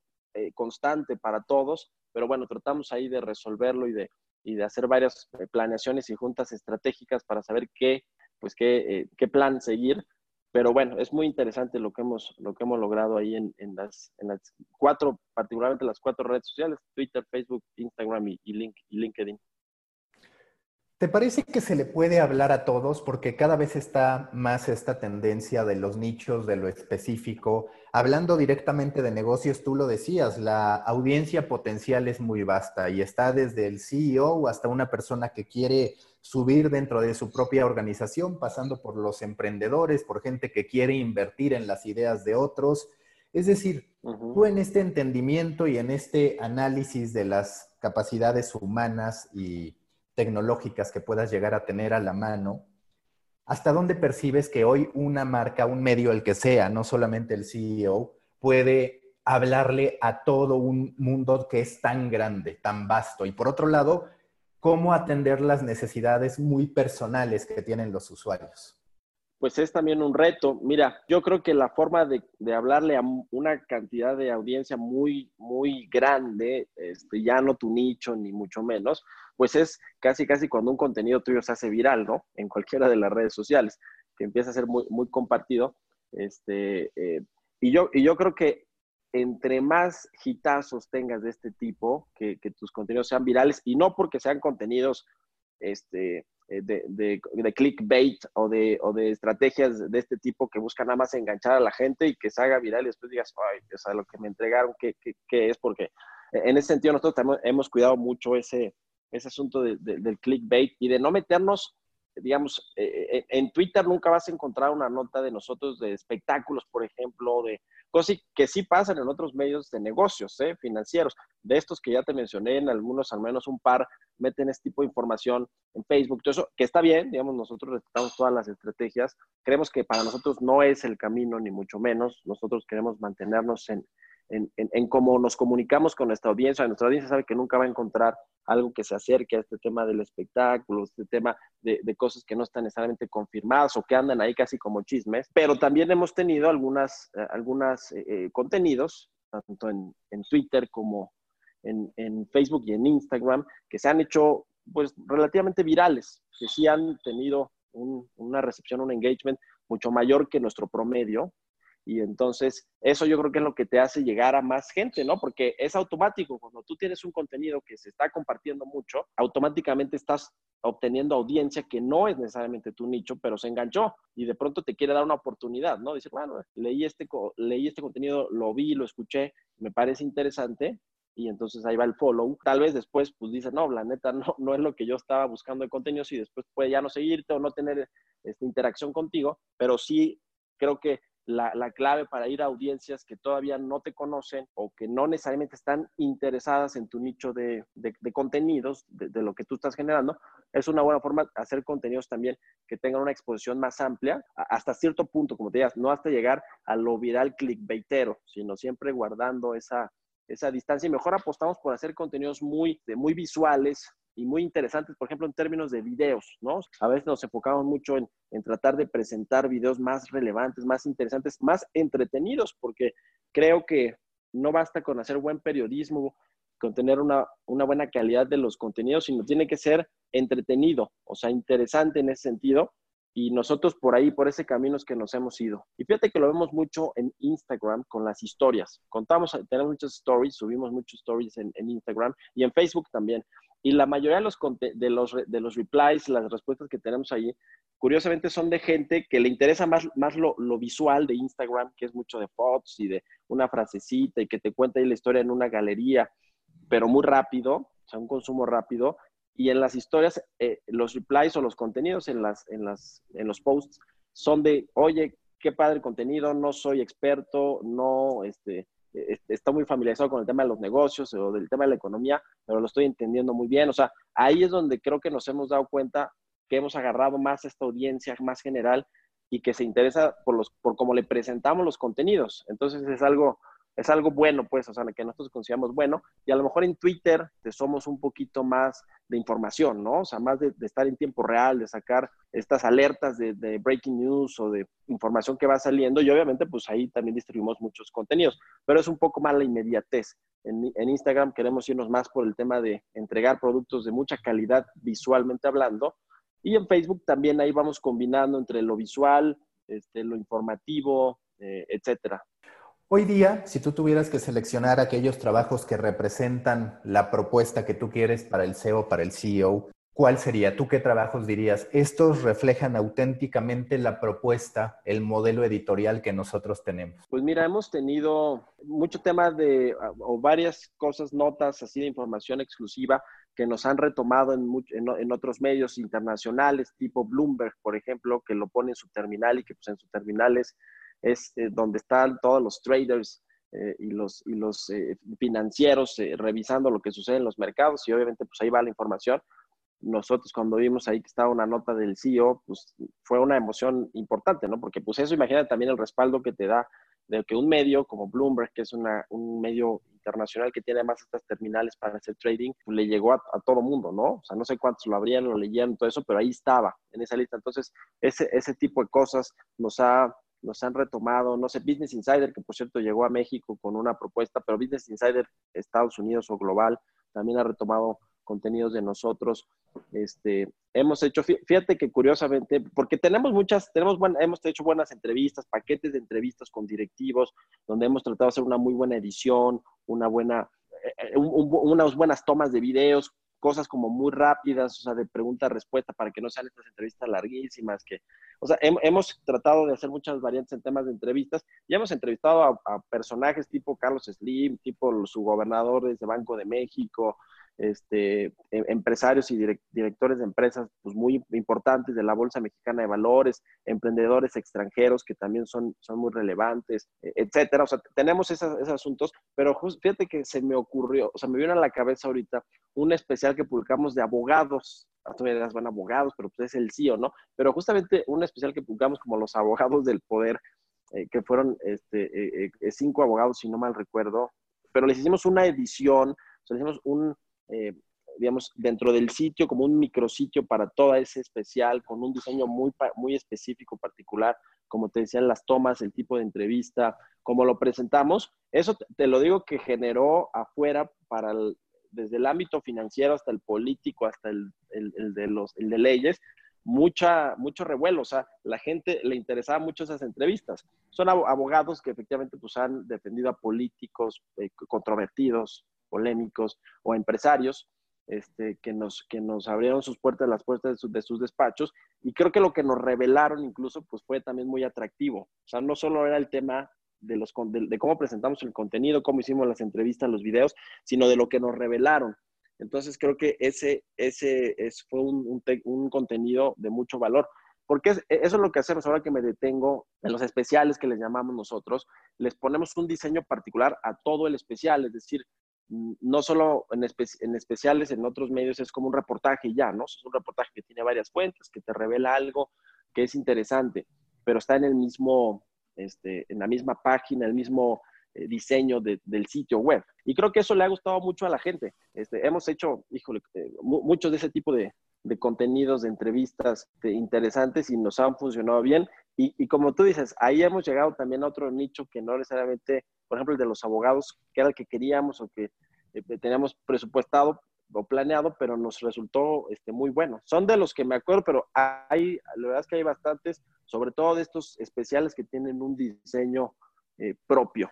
constante para todos, pero bueno, tratamos ahí de resolverlo y de, y de hacer varias planeaciones y juntas estratégicas para saber qué, pues qué, qué plan seguir. Pero bueno, es muy interesante lo que hemos, lo que hemos logrado ahí en, en, las, en las cuatro, particularmente las cuatro redes sociales, Twitter, Facebook, Instagram y, y LinkedIn. ¿Te parece que se le puede hablar a todos? Porque cada vez está más esta tendencia de los nichos, de lo específico. Hablando directamente de negocios, tú lo decías, la audiencia potencial es muy vasta y está desde el CEO hasta una persona que quiere subir dentro de su propia organización, pasando por los emprendedores, por gente que quiere invertir en las ideas de otros. Es decir, tú en este entendimiento y en este análisis de las capacidades humanas y tecnológicas que puedas llegar a tener a la mano, ¿hasta dónde percibes que hoy una marca, un medio, el que sea, no solamente el CEO, puede hablarle a todo un mundo que es tan grande, tan vasto? Y por otro lado, ¿cómo atender las necesidades muy personales que tienen los usuarios? pues es también un reto. Mira, yo creo que la forma de, hablarle a una cantidad de audiencia muy, muy grande, este, ya no tu nicho ni mucho menos, pues es casi, casi cuando un contenido tuyo se hace viral, ¿no? En cualquiera de las redes sociales, que empieza a ser muy, muy compartido. Este, eh, y, yo, y yo creo que entre más hitazos tengas de este tipo, que, que tus contenidos sean virales, y no porque sean contenidos este, eh, de, de, clickbait o de, o de estrategias de este tipo que buscan nada más enganchar a la gente y que se haga viral y después digas, ay, o sea, lo que me entregaron, ¿qué, qué, es? Porque en ese sentido nosotros también hemos cuidado mucho ese, ese asunto del clickbait y de no meternos, digamos, eh, eh, en Twitter nunca vas a encontrar una nota de nosotros de espectáculos, por ejemplo, de cosas que sí pasan en otros medios de negocios ¿eh? financieros. De estos que ya te mencioné, en algunos, al menos un par, meten este tipo de información en Facebook. Todo eso, que está bien, digamos, nosotros respetamos todas las estrategias. Creemos que para nosotros no es el camino, ni mucho menos. Nosotros queremos mantenernos en, en, en, cómo nos comunicamos con nuestra audiencia. Nuestra audiencia sabe que nunca va a encontrar algo que se acerque a este tema del espectáculo, este tema de, de, cosas que no están necesariamente confirmadas o que andan ahí casi como chismes, pero también hemos tenido algunas, eh, algunas eh, eh, contenidos, tanto en, en Twitter como en, en, Facebook y en Instagram, que se han hecho pues relativamente virales, que sí han tenido un, una recepción, un engagement mucho mayor que nuestro promedio, y entonces, eso yo creo que es lo que te hace llegar a más gente, ¿no? Porque es automático. Cuando tú tienes un contenido que se está compartiendo mucho, automáticamente estás obteniendo audiencia que no es necesariamente tu nicho, pero se enganchó y de pronto te quiere dar una oportunidad, ¿no? Dice, bueno, leí este, leí este contenido, lo vi, lo escuché, me parece interesante, y entonces ahí va el follow. Tal vez después pues dice, no, la neta no, no es lo que yo estaba buscando de contenidos y después puede ya no seguirte o no tener esta interacción contigo, pero sí creo que la, clave para ir a audiencias que todavía no te conocen o que no necesariamente están interesadas en tu nicho de, contenidos, de, lo que tú estás generando, es una buena forma de hacer contenidos también que tengan una exposición más amplia, hasta cierto punto, como te digas, no hasta llegar a lo viral clickbaitero, sino siempre guardando esa, esa distancia. Y mejor apostamos por hacer contenidos muy, muy visuales, y muy interesantes, por ejemplo, en términos de videos, ¿no? A veces nos enfocamos mucho en, en, tratar de presentar videos más relevantes, más interesantes, más entretenidos, porque creo que no basta con hacer buen periodismo, con tener una, una buena calidad de los contenidos, sino tiene que ser entretenido, o sea, interesante en ese sentido. Y nosotros por ahí, por ese camino es que nos hemos ido. Y fíjate que lo vemos mucho en Instagram con las historias. Contamos, tenemos muchas stories, subimos muchos stories en, en Instagram y en Facebook también. Y la mayoría de los, de los, de los replies, las respuestas que tenemos ahí, curiosamente son de gente que le interesa más, más lo, lo, visual de Instagram, que es mucho de fotos y de una frasecita y que te cuenta ahí la historia en una galería, pero muy rápido, o sea, un consumo rápido. Y en las historias, eh, los replies o los contenidos en, las, en, las, en los posts son de, oye, qué padre contenido, no soy experto, no, este, está muy familiarizado con el tema de los negocios o del tema de la economía, pero lo estoy entendiendo muy bien. O sea, ahí es donde creo que nos hemos dado cuenta que hemos agarrado más esta audiencia más general y que se interesa por, los, por cómo le presentamos los contenidos. Entonces es algo, es algo bueno, pues, o sea, que nosotros consideramos bueno. Y a lo mejor en Twitter te somos un poquito más de información, ¿no? O sea, más de, estar en tiempo real, de sacar estas alertas de, breaking news o de información que va saliendo. Y obviamente, pues ahí también distribuimos muchos contenidos, pero es un poco más la inmediatez. En, Instagram queremos irnos más por el tema de entregar productos de mucha calidad visualmente hablando. Y en Facebook también ahí vamos combinando entre lo visual, este, lo informativo, eh, etcétera. Hoy día, si tú tuvieras que seleccionar aquellos trabajos que representan la propuesta que tú quieres para el SEO, para el CEO, ¿cuál sería? ¿Tú qué trabajos dirías? Estos reflejan auténticamente la propuesta, el modelo editorial que nosotros tenemos. Pues mira, hemos tenido mucho tema de, o varias cosas, notas así de información exclusiva que nos han retomado en, en, otros medios internacionales, tipo Bloomberg, por ejemplo, que lo pone en su terminal y que pues en su terminal es es eh, donde están todos los traders eh, y los, y los eh, financieros revisando lo que sucede en los mercados y obviamente pues ahí va la información. Nosotros cuando vimos ahí que estaba una nota del CEO, pues fue una emoción importante, ¿no? Porque pues eso imagina también el respaldo que te da de que un medio como Bloomberg, que es una, un medio internacional que tiene además estas terminales para hacer trading, pues le llegó a, todo mundo, ¿no? O sea, no sé cuántos lo abrían, lo leían, todo eso, pero ahí estaba, en esa lista. Entonces, ese, ese tipo de cosas nos ha nos han retomado, no sé, Business Insider, que por cierto llegó a México con una propuesta, pero Business Insider Estados Unidos o global también ha retomado contenidos de nosotros. Este, hemos hecho, fíjate que curiosamente, porque tenemos muchas, tenemos hemos hecho buenas entrevistas, paquetes de entrevistas con directivos, donde hemos tratado de hacer una muy buena edición, una buena, eh, eh, unas buenas tomas de videos, cosas como muy rápidas, o sea, de pregunta-respuesta para que no sean estas entrevistas larguísimas, que, o sea, hemos tratado de hacer muchas variantes en temas de entrevistas y hemos entrevistado a, a personajes tipo Carlos Slim, tipo su gobernador desde Banco de México, este, em, empresarios y directores de empresas pues, muy importantes de la Bolsa Mexicana de Valores, emprendedores extranjeros que también son, son muy relevantes, e, etcétera. O sea, tenemos esos, asuntos, pero fíjate que se me ocurrió, o sea, me vino a la cabeza ahorita un especial que publicamos de abogados. Todavía las van abogados, pero pues es el CEO, ¿no? Pero justamente un especial que publicamos como los abogados del poder, eh, que fueron este, eh, eh, cinco abogados, si no mal recuerdo, pero les hicimos una edición, o sea, les hicimos un, eh, digamos, dentro del sitio, como un micrositio para toda ese especial, con un diseño muy, muy específico, particular, como te decían las tomas, el tipo de entrevista, como lo presentamos. Eso te lo digo que generó afuera para desde el ámbito financiero hasta el político, hasta el, de, los, el de leyes, mucha, mucho revuelo. O sea, la gente le interesaba mucho esas entrevistas. Son abogados que efectivamente pues, han defendido a políticos eh, controvertidos, polémicos o empresarios este, que, nos, que nos abrieron sus puertas, las puertas de, sus despachos. Y creo que lo que nos revelaron incluso pues fue también muy atractivo. O sea, no solo era el tema de, los, de, cómo presentamos el contenido, cómo hicimos las entrevistas, los videos, sino de lo que nos revelaron. Entonces creo que ese, ese es, fue un, un, un contenido de mucho valor. Porque eso es lo que hacemos ahora que me detengo en los especiales que les llamamos nosotros. Les ponemos un diseño particular a todo el especial, es decir, no solo en, en, especiales, en otros medios es como un reportaje ya, ¿no? Es un reportaje que tiene varias fuentes, que te revela algo que es interesante, pero está en el mismo, este, en la misma página, el mismo eh, diseño del sitio web. Y creo que eso le ha gustado mucho a la gente. Este, hemos hecho, híjole, eh, muchos de ese tipo de, de contenidos, de entrevistas interesantes y nos han funcionado bien. Y, como tú dices, ahí hemos llegado también a otro nicho que no necesariamente por ejemplo, el de los abogados, que era el que queríamos o que eh, teníamos presupuestado o planeado, pero nos resultó este, muy bueno. Son de los que me acuerdo, pero hay, la verdad es que hay bastantes, sobre todo de estos especiales que tienen un diseño eh, propio.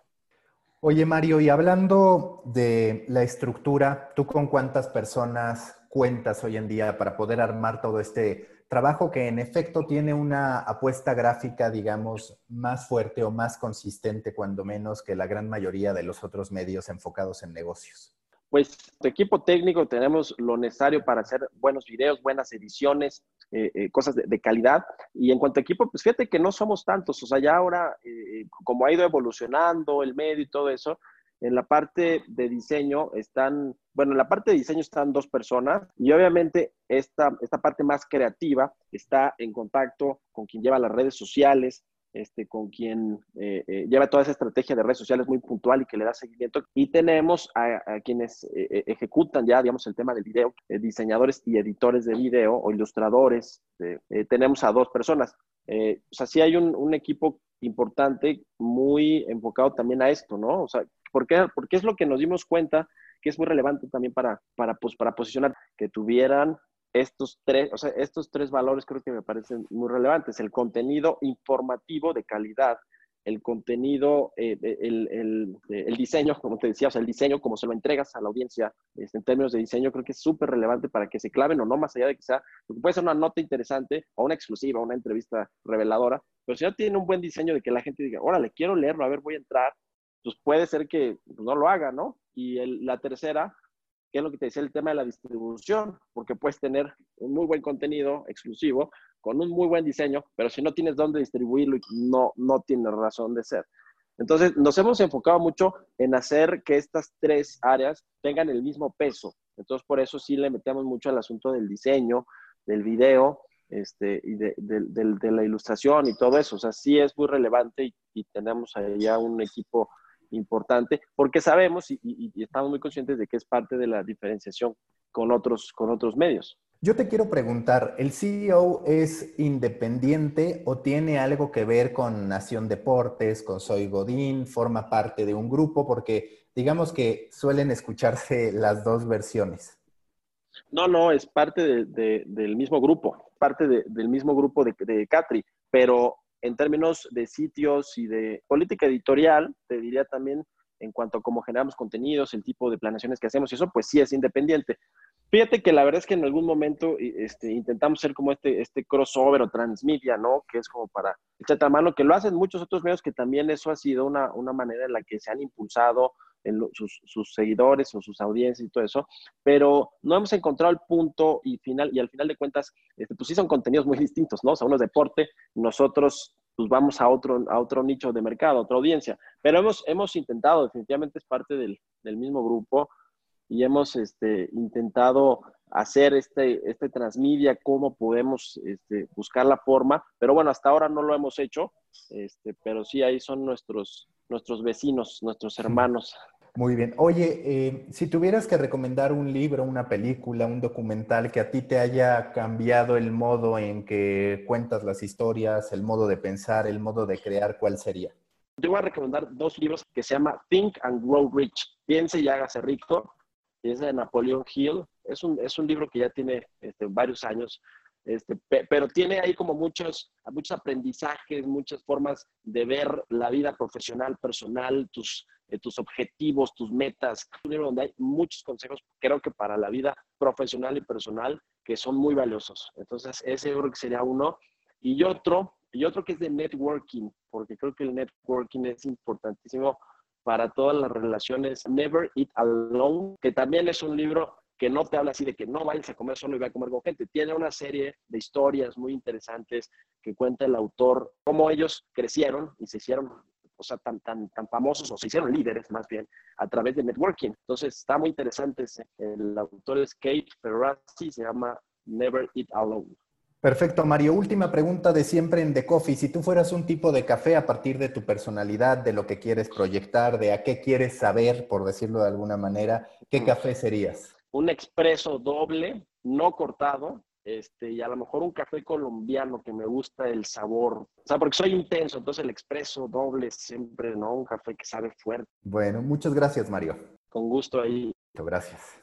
Oye, Mario, y hablando de la estructura, ¿tú con cuántas personas cuentas hoy en día para poder armar todo este trabajo que en efecto tiene una apuesta gráfica, digamos, más fuerte o más consistente, cuando menos, que la gran mayoría de los otros medios enfocados en negocios? Pues tu equipo técnico tenemos lo necesario para hacer buenos videos, buenas ediciones, eh, eh, cosas de, calidad. Y en cuanto a equipo, pues fíjate que no somos tantos. O sea, ya ahora, eh, como ha ido evolucionando el medio y todo eso, en la parte de diseño están, bueno, en la parte de diseño están dos personas y obviamente esta, esta parte más creativa está en contacto con quien lleva las redes sociales, este, con quien eh, eh, lleva toda esa estrategia de redes sociales muy puntual y que le da seguimiento. Y tenemos a, quienes eh, ejecutan ya, digamos, el tema del video, diseñadores y editores de video o ilustradores. tenemos a dos personas. o sea, sí hay un, un, equipo importante muy enfocado también a esto, ¿no? O sea, ¿Por qué? Porque es lo que nos dimos cuenta que es muy relevante también para, para, pues, para posicionar, que tuvieran estos tres, o sea, estos tres valores creo que me parecen muy relevantes. El contenido informativo de calidad, el contenido, eh, el, el, el, diseño, como te decía, o sea, el diseño, como se lo entregas a la audiencia este, en términos de diseño, creo que es súper relevante para que se claven o no, más allá de que sea, porque puede ser una nota interesante o una exclusiva, una entrevista reveladora, pero si ya tiene un buen diseño de que la gente diga, órale, quiero leerlo, a ver, voy a entrar, pues puede ser que pues, no lo haga, ¿no? Y la tercera, que es lo que te decía el tema de la distribución, porque puedes tener un muy buen contenido exclusivo con un muy buen diseño, pero si no tienes dónde distribuirlo, no, no tiene razón de ser. Entonces, nos hemos enfocado mucho en hacer que estas tres áreas tengan el mismo peso. Entonces, por eso sí le metemos mucho al asunto del diseño, del video este, y de, de, la ilustración y todo eso. O sea, sí es muy relevante y y tenemos allá un equipo importante, porque sabemos y, y, estamos muy conscientes de que es parte de la diferenciación con otros, con otros medios. Yo te quiero preguntar, ¿el CEO es independiente o tiene algo que ver con Nación Deportes, con Soy Godín, forma parte de un grupo? Porque digamos que suelen escucharse las dos versiones. No, no, es parte del mismo grupo, parte del mismo grupo de, de Catri, pero en términos de sitios y de política editorial, te diría también en cuanto a cómo generamos contenidos, el tipo de planeaciones que hacemos y eso, pues sí es independiente. Fíjate que la verdad es que en algún momento este, intentamos ser como este, este crossover o transmedia, ¿no? Que es como para echar mano, que lo hacen muchos otros medios, que también eso ha sido una, una manera en la que se han impulsado en sus, sus, seguidores o sus audiencias y todo eso, pero no hemos encontrado el punto y final, y al final de cuentas, este, pues sí son contenidos muy distintos, ¿no? O sea, uno es deporte, nosotros pues vamos a otro, a otro nicho de mercado, a otra audiencia, pero hemos, hemos intentado, definitivamente es parte del, del mismo grupo y hemos este, intentado hacer este, este transmedia, cómo podemos este, buscar la forma, pero bueno, hasta ahora no lo hemos hecho, este, pero sí ahí son nuestros, nuestros vecinos, nuestros hermanos. Muy bien. Oye, eh, si tuvieras que recomendar un libro, una película, un documental que a ti te haya cambiado el modo en que cuentas las historias, el modo de pensar, el modo de crear, ¿cuál sería? Yo voy a recomendar dos libros que se llama Think and Grow Rich, Piense y hágase rico, y es de Napoleon Hill. Es un, es un libro que ya tiene este, varios años, este, pero tiene ahí como muchos, muchos aprendizajes, muchas formas de ver la vida profesional, personal, tus, eh, tus objetivos, tus metas. Un libro donde hay muchos consejos, creo que para la vida profesional y personal, que son muy valiosos. Entonces, ese yo creo que sería uno. Y otro, y otro que es de networking, porque creo que el networking es importantísimo para todas las relaciones. Never Eat Alone, que también es un libro que no te habla así de que no vayas a comer solo y vaya a comer con gente. Tiene una serie de historias muy interesantes que cuenta el autor cómo ellos crecieron y se hicieron o sea, tan, tan, tan famosos o se hicieron líderes más bien a través de networking. Entonces está muy interesante. El autor es Kate Ferrazzi, se llama Never Eat Alone. Perfecto, Mario. Última pregunta de siempre en The Coffee. Si tú fueras un tipo de café a partir de tu personalidad, de lo que quieres proyectar, de a qué quieres saber, por decirlo de alguna manera, ¿qué mm. café serías? Un expreso doble, no cortado, este, y a lo mejor un café colombiano que me gusta el sabor. O sea, porque soy intenso, entonces el expreso doble siempre, ¿no? Un café que sabe fuerte. Bueno, muchas gracias, Mario. Con gusto ahí. Muchas gracias.